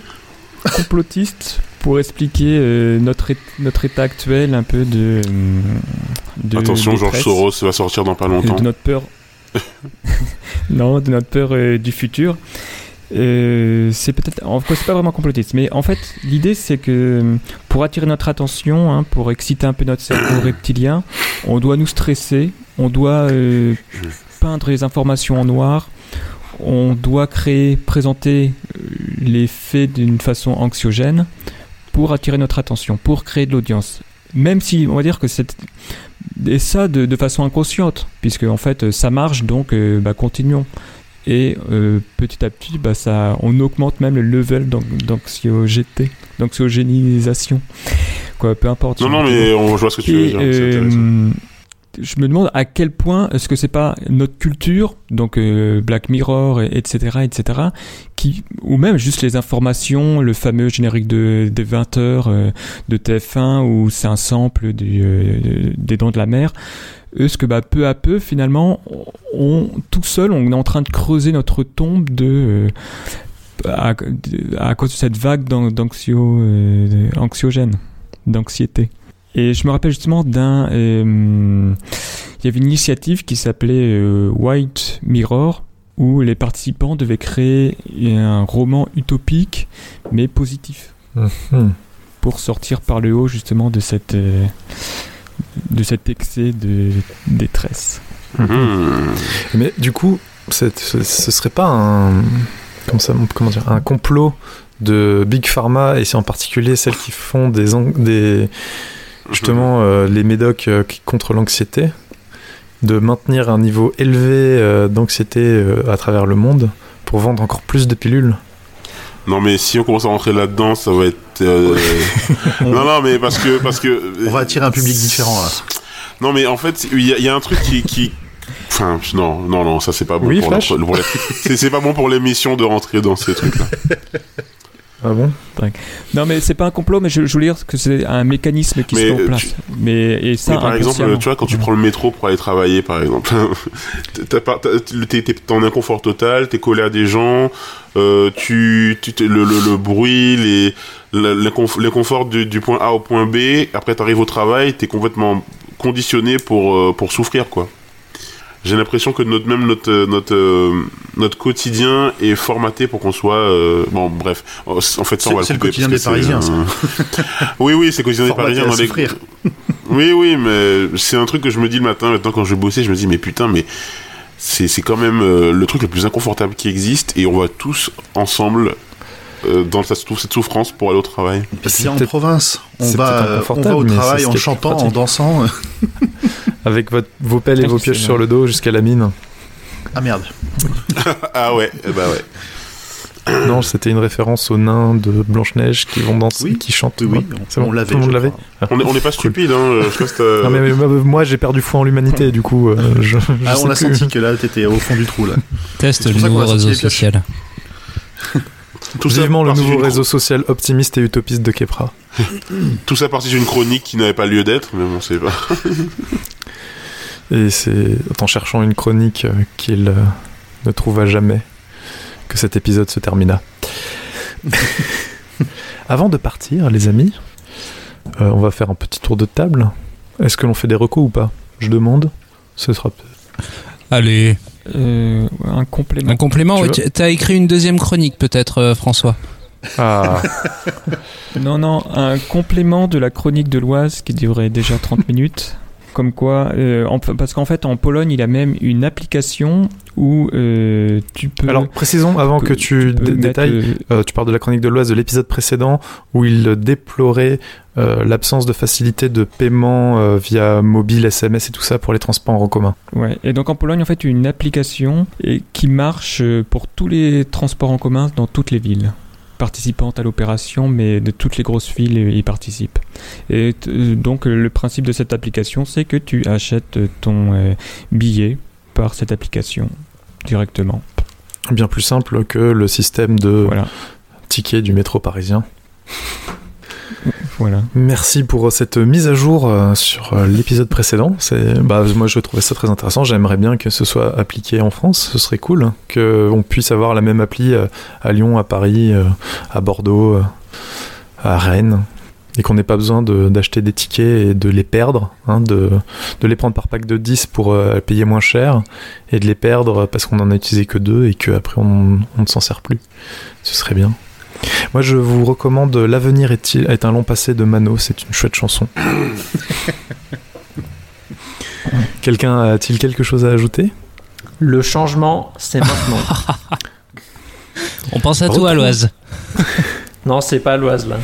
H: complotiste pour expliquer euh, notre, notre état actuel un peu de. euh, de
G: Attention, Georges. Soros va sortir dans pas longtemps.
H: de notre peur. *laughs* non, de notre peur euh, du futur. Euh, c'est peut-être. En fait, c'est pas vraiment complotiste, mais en fait, l'idée c'est que pour attirer notre attention, hein, pour exciter un peu notre cerveau reptilien, on doit nous stresser, on doit euh, peindre les informations en noir, on doit créer, présenter euh, les faits d'une façon anxiogène pour attirer notre attention, pour créer de l'audience. Même si on va dire que c'est et ça de, de façon inconsciente, puisque en fait ça marche, donc euh, bah, continuons. Et euh, petit à petit, bah, ça, on augmente même le level d'an- d'anxiogété, d'anxiogénisation. Quoi, peu importe.
G: Non, non, mais on je vois ce que tu veux dire.
H: Je me demande à quel point est-ce que c'est pas notre culture, donc euh, Black Mirror, et- etc., etc., qui, ou même juste les informations, le fameux générique de, des 20 heures euh, de TF1 où c'est un sample euh, des Dents de la Mer. Est-ce que bah, peu à peu, finalement, tout seul, on est en train de creuser notre tombe de, à, cause de cette vague d'an- d'anxio, euh, de- anxiogène, d'anxiété? Et je me rappelle justement d'un. euh, il y avait une initiative qui s'appelait euh, White Mirror, où les participants devaient créer un roman utopique, mais positif,
B: Mhm.
H: pour sortir par le haut justement de cette. euh, de cet excès de détresse.
G: Hmm.
B: Mais du coup, ce, ce serait pas un. Comment, ça, comment dire Un complot de Big Pharma, et c'est en particulier celles qui font des justement, euh, les médocs euh, qui- contre l'anxiété, de maintenir un niveau élevé euh, d'anxiété euh, à travers le monde pour vendre encore plus de pilules.
G: Non, mais si on commence à rentrer là-dedans, ça va être. euh, *laughs* non, non, mais parce que parce que.
A: On va attirer un public différent là.
G: Non, mais en fait, il y, a- il y a un truc qui. qui... Enfin, non, non, non, ça c'est pas bon
B: Oui,
G: pour, la- c'est pas bon pour l'émission de rentrer dans ces trucs-là. *laughs*
B: Ah bon?
H: Non, mais c'est pas un complot, mais je, je voulais dire que c'est un mécanisme qui
G: Mais,
H: se met en
G: euh,
H: place.
G: tu-
H: Mais et ça,
G: Mais par exemple, tu vois, quand tu prends le métro pour aller travailler, par exemple, *laughs* t'es en inconfort total, t'es collé à des gens, euh, tu, tu le, le, le bruit, les, l'inconfort du, du point A au point B. Après, t'arrives au travail, t'es complètement conditionné pour euh, pour souffrir, quoi. J'ai l'impression que notre même notre euh, notre euh, notre quotidien est formaté pour qu'on soit euh, bon bref en fait ça on va
A: C'est- c'est le quotidien des Parisiens,
G: euh, *laughs* oui oui c'est le quotidien des Parisiens dans les *laughs* oui, oui, mais c'est un truc que je me dis le matin, maintenant quand je bossais, je me dis, mais putain, mais c'est c'est quand même euh, le truc le plus inconfortable qui existe et on va tous ensemble dans cette, sou- cette souffrance pour aller au travail.
A: C'est en province. On va, on va au travail en chantant, en dansant. *laughs*
B: Avec votre, vos pelles et vos pioches sur le dos jusqu'à la mine.
A: Ah merde. *laughs*
G: ah ouais, bah ouais.
B: non, c'était une référence aux nains de Blanche-Neige qui vont danser,
A: Oui.
B: qui chantent.
A: Oui, oui,
B: C'est
A: on,
B: bon,
A: on l'avait.
B: tout le monde. Ah.
G: On est- on n'est pas stupide, hein. Je
B: Non, mais, mais moi- moi j'ai perdu foi en l'humanité, du coup. euh, je, je
A: Ah, on a
B: plus.
A: senti que là, t'étais au fond du trou là.
C: Teste
A: C'est
C: le nouveau réseau social. *laughs*
G: tout ça
B: Vivement le nouveau
G: d'une
B: réseau social optimiste et utopiste de Kepra. *laughs*
G: Tout ça parti d'une chronique qui n'avait pas lieu d'être, mais bon, c'est pas. *laughs*
B: Et c'est en cherchant une chronique euh, qu'il euh, ne trouva jamais que cet épisode se termina. *laughs* Avant de partir, les amis, euh, on va faire un petit tour de table. Est-ce que l'on fait des recos ou pas? Je demande. Ce sera
C: Allez,
H: Euh, un complément.
C: un complément.
B: Tu
C: écrit une deuxième chronique peut-être, euh, François.
B: Ah, *laughs*
H: Non, non, un complément de la chronique de l'Oise qui durait déjà 30 minutes. Comme quoi, euh, en- parce qu'en fait, en Pologne, il a même une application où euh, tu peux.
B: alors précisons avant que tu, détailles.
H: euh,
B: tu parles de la chronique de l'Oise de l'épisode précédent où il déplorait euh, l'absence de facilité de paiement euh, via mobile, SMS et tout ça pour les transports en commun.
H: Ouais. Et donc en Pologne, en fait, une application qui marche pour tous les transports en commun dans toutes les villes. Participantes à l'opération, mais de toutes les grosses villes y participent. Et euh, donc euh, le principe de cette application, c'est que tu achètes ton euh, billet par cette application directement.
B: Bien plus simple que le système de
H: Voilà.
B: tickets du métro parisien. *laughs*
H: Voilà.
B: Merci pour cette mise à jour euh, sur euh, l'épisode précédent. C'est, bah, moi, je trouvais ça très intéressant. J'aimerais bien que ce soit appliqué en France. Ce serait cool qu'on puisse avoir la même appli euh, à Lyon, à Paris, euh, à Bordeaux, euh, à Rennes, et qu'on n'ait pas besoin d'acheter des tickets et de les perdre, hein, de, les prendre par pack de 10 pour euh, payer moins cher, et de les perdre parce qu'on en a utilisé que deux et qu'après on ne s'en sert plus. Ce serait bien. Moi, je vous recommande L'avenir est-il est un long passé de Mano. C'est une chouette chanson. *laughs* Quelqu'un a-t-il quelque chose à ajouter?
E: Le changement, c'est maintenant. *laughs*
C: On pense à
B: Retrouve.
C: toi, Loise. *laughs*
E: non, c'est pas à l'Oise là.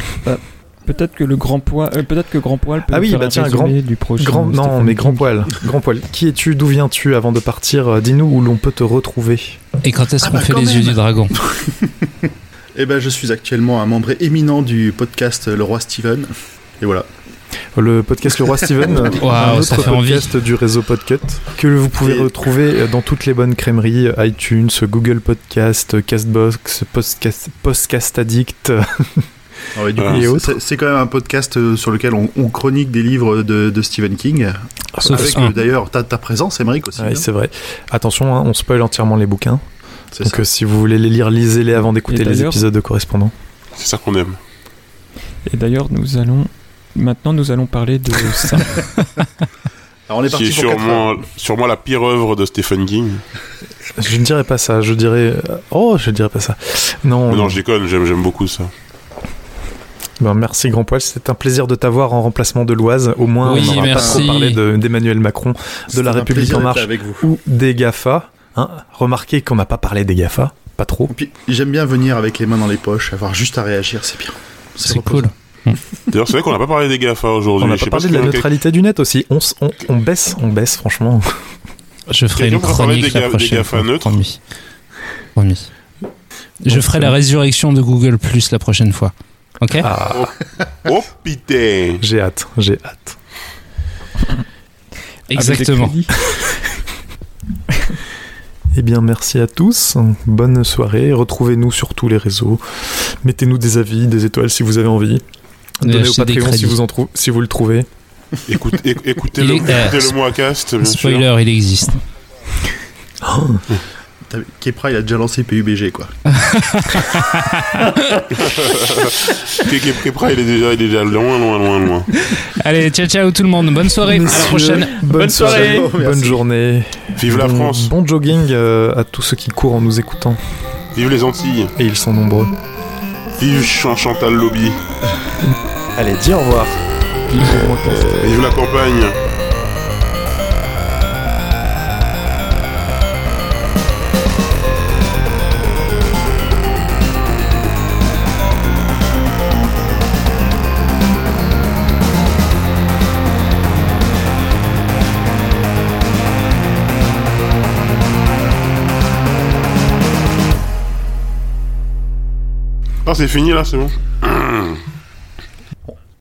H: Peut-être que le grand poil, euh, peut-être que grand poil peut
B: Ah oui,
H: faire
B: bah
H: un
B: tiens, grand-
H: du prochain.
B: Grand, non, mais grand poil. Grand poil. Qui es-tu D'où viens-tu Avant de partir, euh, dis-nous où l'on peut te retrouver.
C: Et quand est-ce
A: Ah
C: qu'on
A: bah,
C: fait les yeux du dragon?
A: Eh ben, je suis actuellement un membre éminent du podcast Le Roi Steven. Et voilà.
B: Le podcast Le Roi Steven, *laughs* un
C: Waouh, ça
B: autre
C: envie.
B: podcast du réseau Podcut, que vous pouvez
A: Et-
B: retrouver dans toutes les bonnes crèmeries, iTunes, Google Podcast, Castbox, Postcast, Postcast Addict.
A: Ah ouais, du
G: Ah.
A: c'est- quand même un podcast euh, sur lequel on, on chronique des livres de, de Stephen King.
C: Sauf
A: avec
C: un.
A: euh, d'ailleurs ta, ta présence, Émeric aussi.
B: Ouais,
A: hein.
B: c'est vrai. Attention, hein, on spoil entièrement les bouquins.
A: C'est
B: Donc
A: ça.
B: euh, si vous voulez les lire, lisez-les avant d'écouter les épisodes correspondants.
G: C'est ça qu'on aime.
H: Et d'ailleurs, nous allons maintenant nous allons parler de ça. *laughs*
A: Alors on est
G: Qui
A: parti
G: est
A: pour quatre heures.
G: sûrement, sûrement la pire œuvre de Stephen King.
B: Je ne dirais pas ça, je dirais... euh, Oh, je dirais pas ça. Non,
G: Mais non, je déconne, j'aime, j'aime beaucoup ça.
B: Ben, merci Grand Poil, c'est un plaisir de t'avoir en remplacement de l'Oise. Au moins,
C: Oui,
B: on n'aura pas trop parlé de- d'Emmanuel Macron, de la République en marche
A: avec vous.
B: ou des GAFA. Hein Remarquez qu'on n'a pas parlé des GAFA, pas trop.
A: Et puis, j'aime bien venir avec les mains dans les poches, avoir juste à réagir, c'est bien.
C: C'est cool.
G: D'ailleurs, c'est vrai qu'on n'a pas parlé des GAFA aujourd'hui.
B: On n'a
G: Je
B: pas parlé de la neutralité du net aussi. On, s- on, on baisse, on baisse, franchement.
C: Je ferai une chronique
G: des
C: la
G: ga- des
C: prochaine
G: GAFA neutres
C: Promis. Promis. Je
B: Donc,
C: ferai la résurrection de Google Plus la prochaine fois. Ok
B: Ah,
G: Oh putain
B: j'ai hâte, j'ai hâte.
C: Exactement. *laughs*
B: Eh bien, merci à tous. Bonne soirée. Retrouvez-nous sur tous les réseaux. Mettez-nous des avis, des étoiles si vous avez envie. Donnez au Patreon si vous, en trou- si vous le trouvez.
G: Écoute, é- Écoutez-le
C: Il est-
G: écoutez-le moi à cast, bien sûr.
C: Spoiler, il existe.
A: Vu, Kepra, il a déjà lancé PUBG, quoi. *laughs*
G: Prépra, il est déjà, il est déjà loin, loin, loin, loin.
C: Allez, ciao ciao tout le monde. Bonne soirée. à la prochaine.
B: Bonne, soirée,
A: soirée.
B: bonne
A: Merci.
B: journée.
G: Vive la France,
B: Bon jogging euh, à tous ceux qui courent en nous écoutant.
G: vive les Antilles,
B: Et ils sont nombreux.
G: vive Chan- Chantal Lobby,
B: Allez, dis au revoir.
G: vive la campagne. Ah, c'est fini là, c'est bon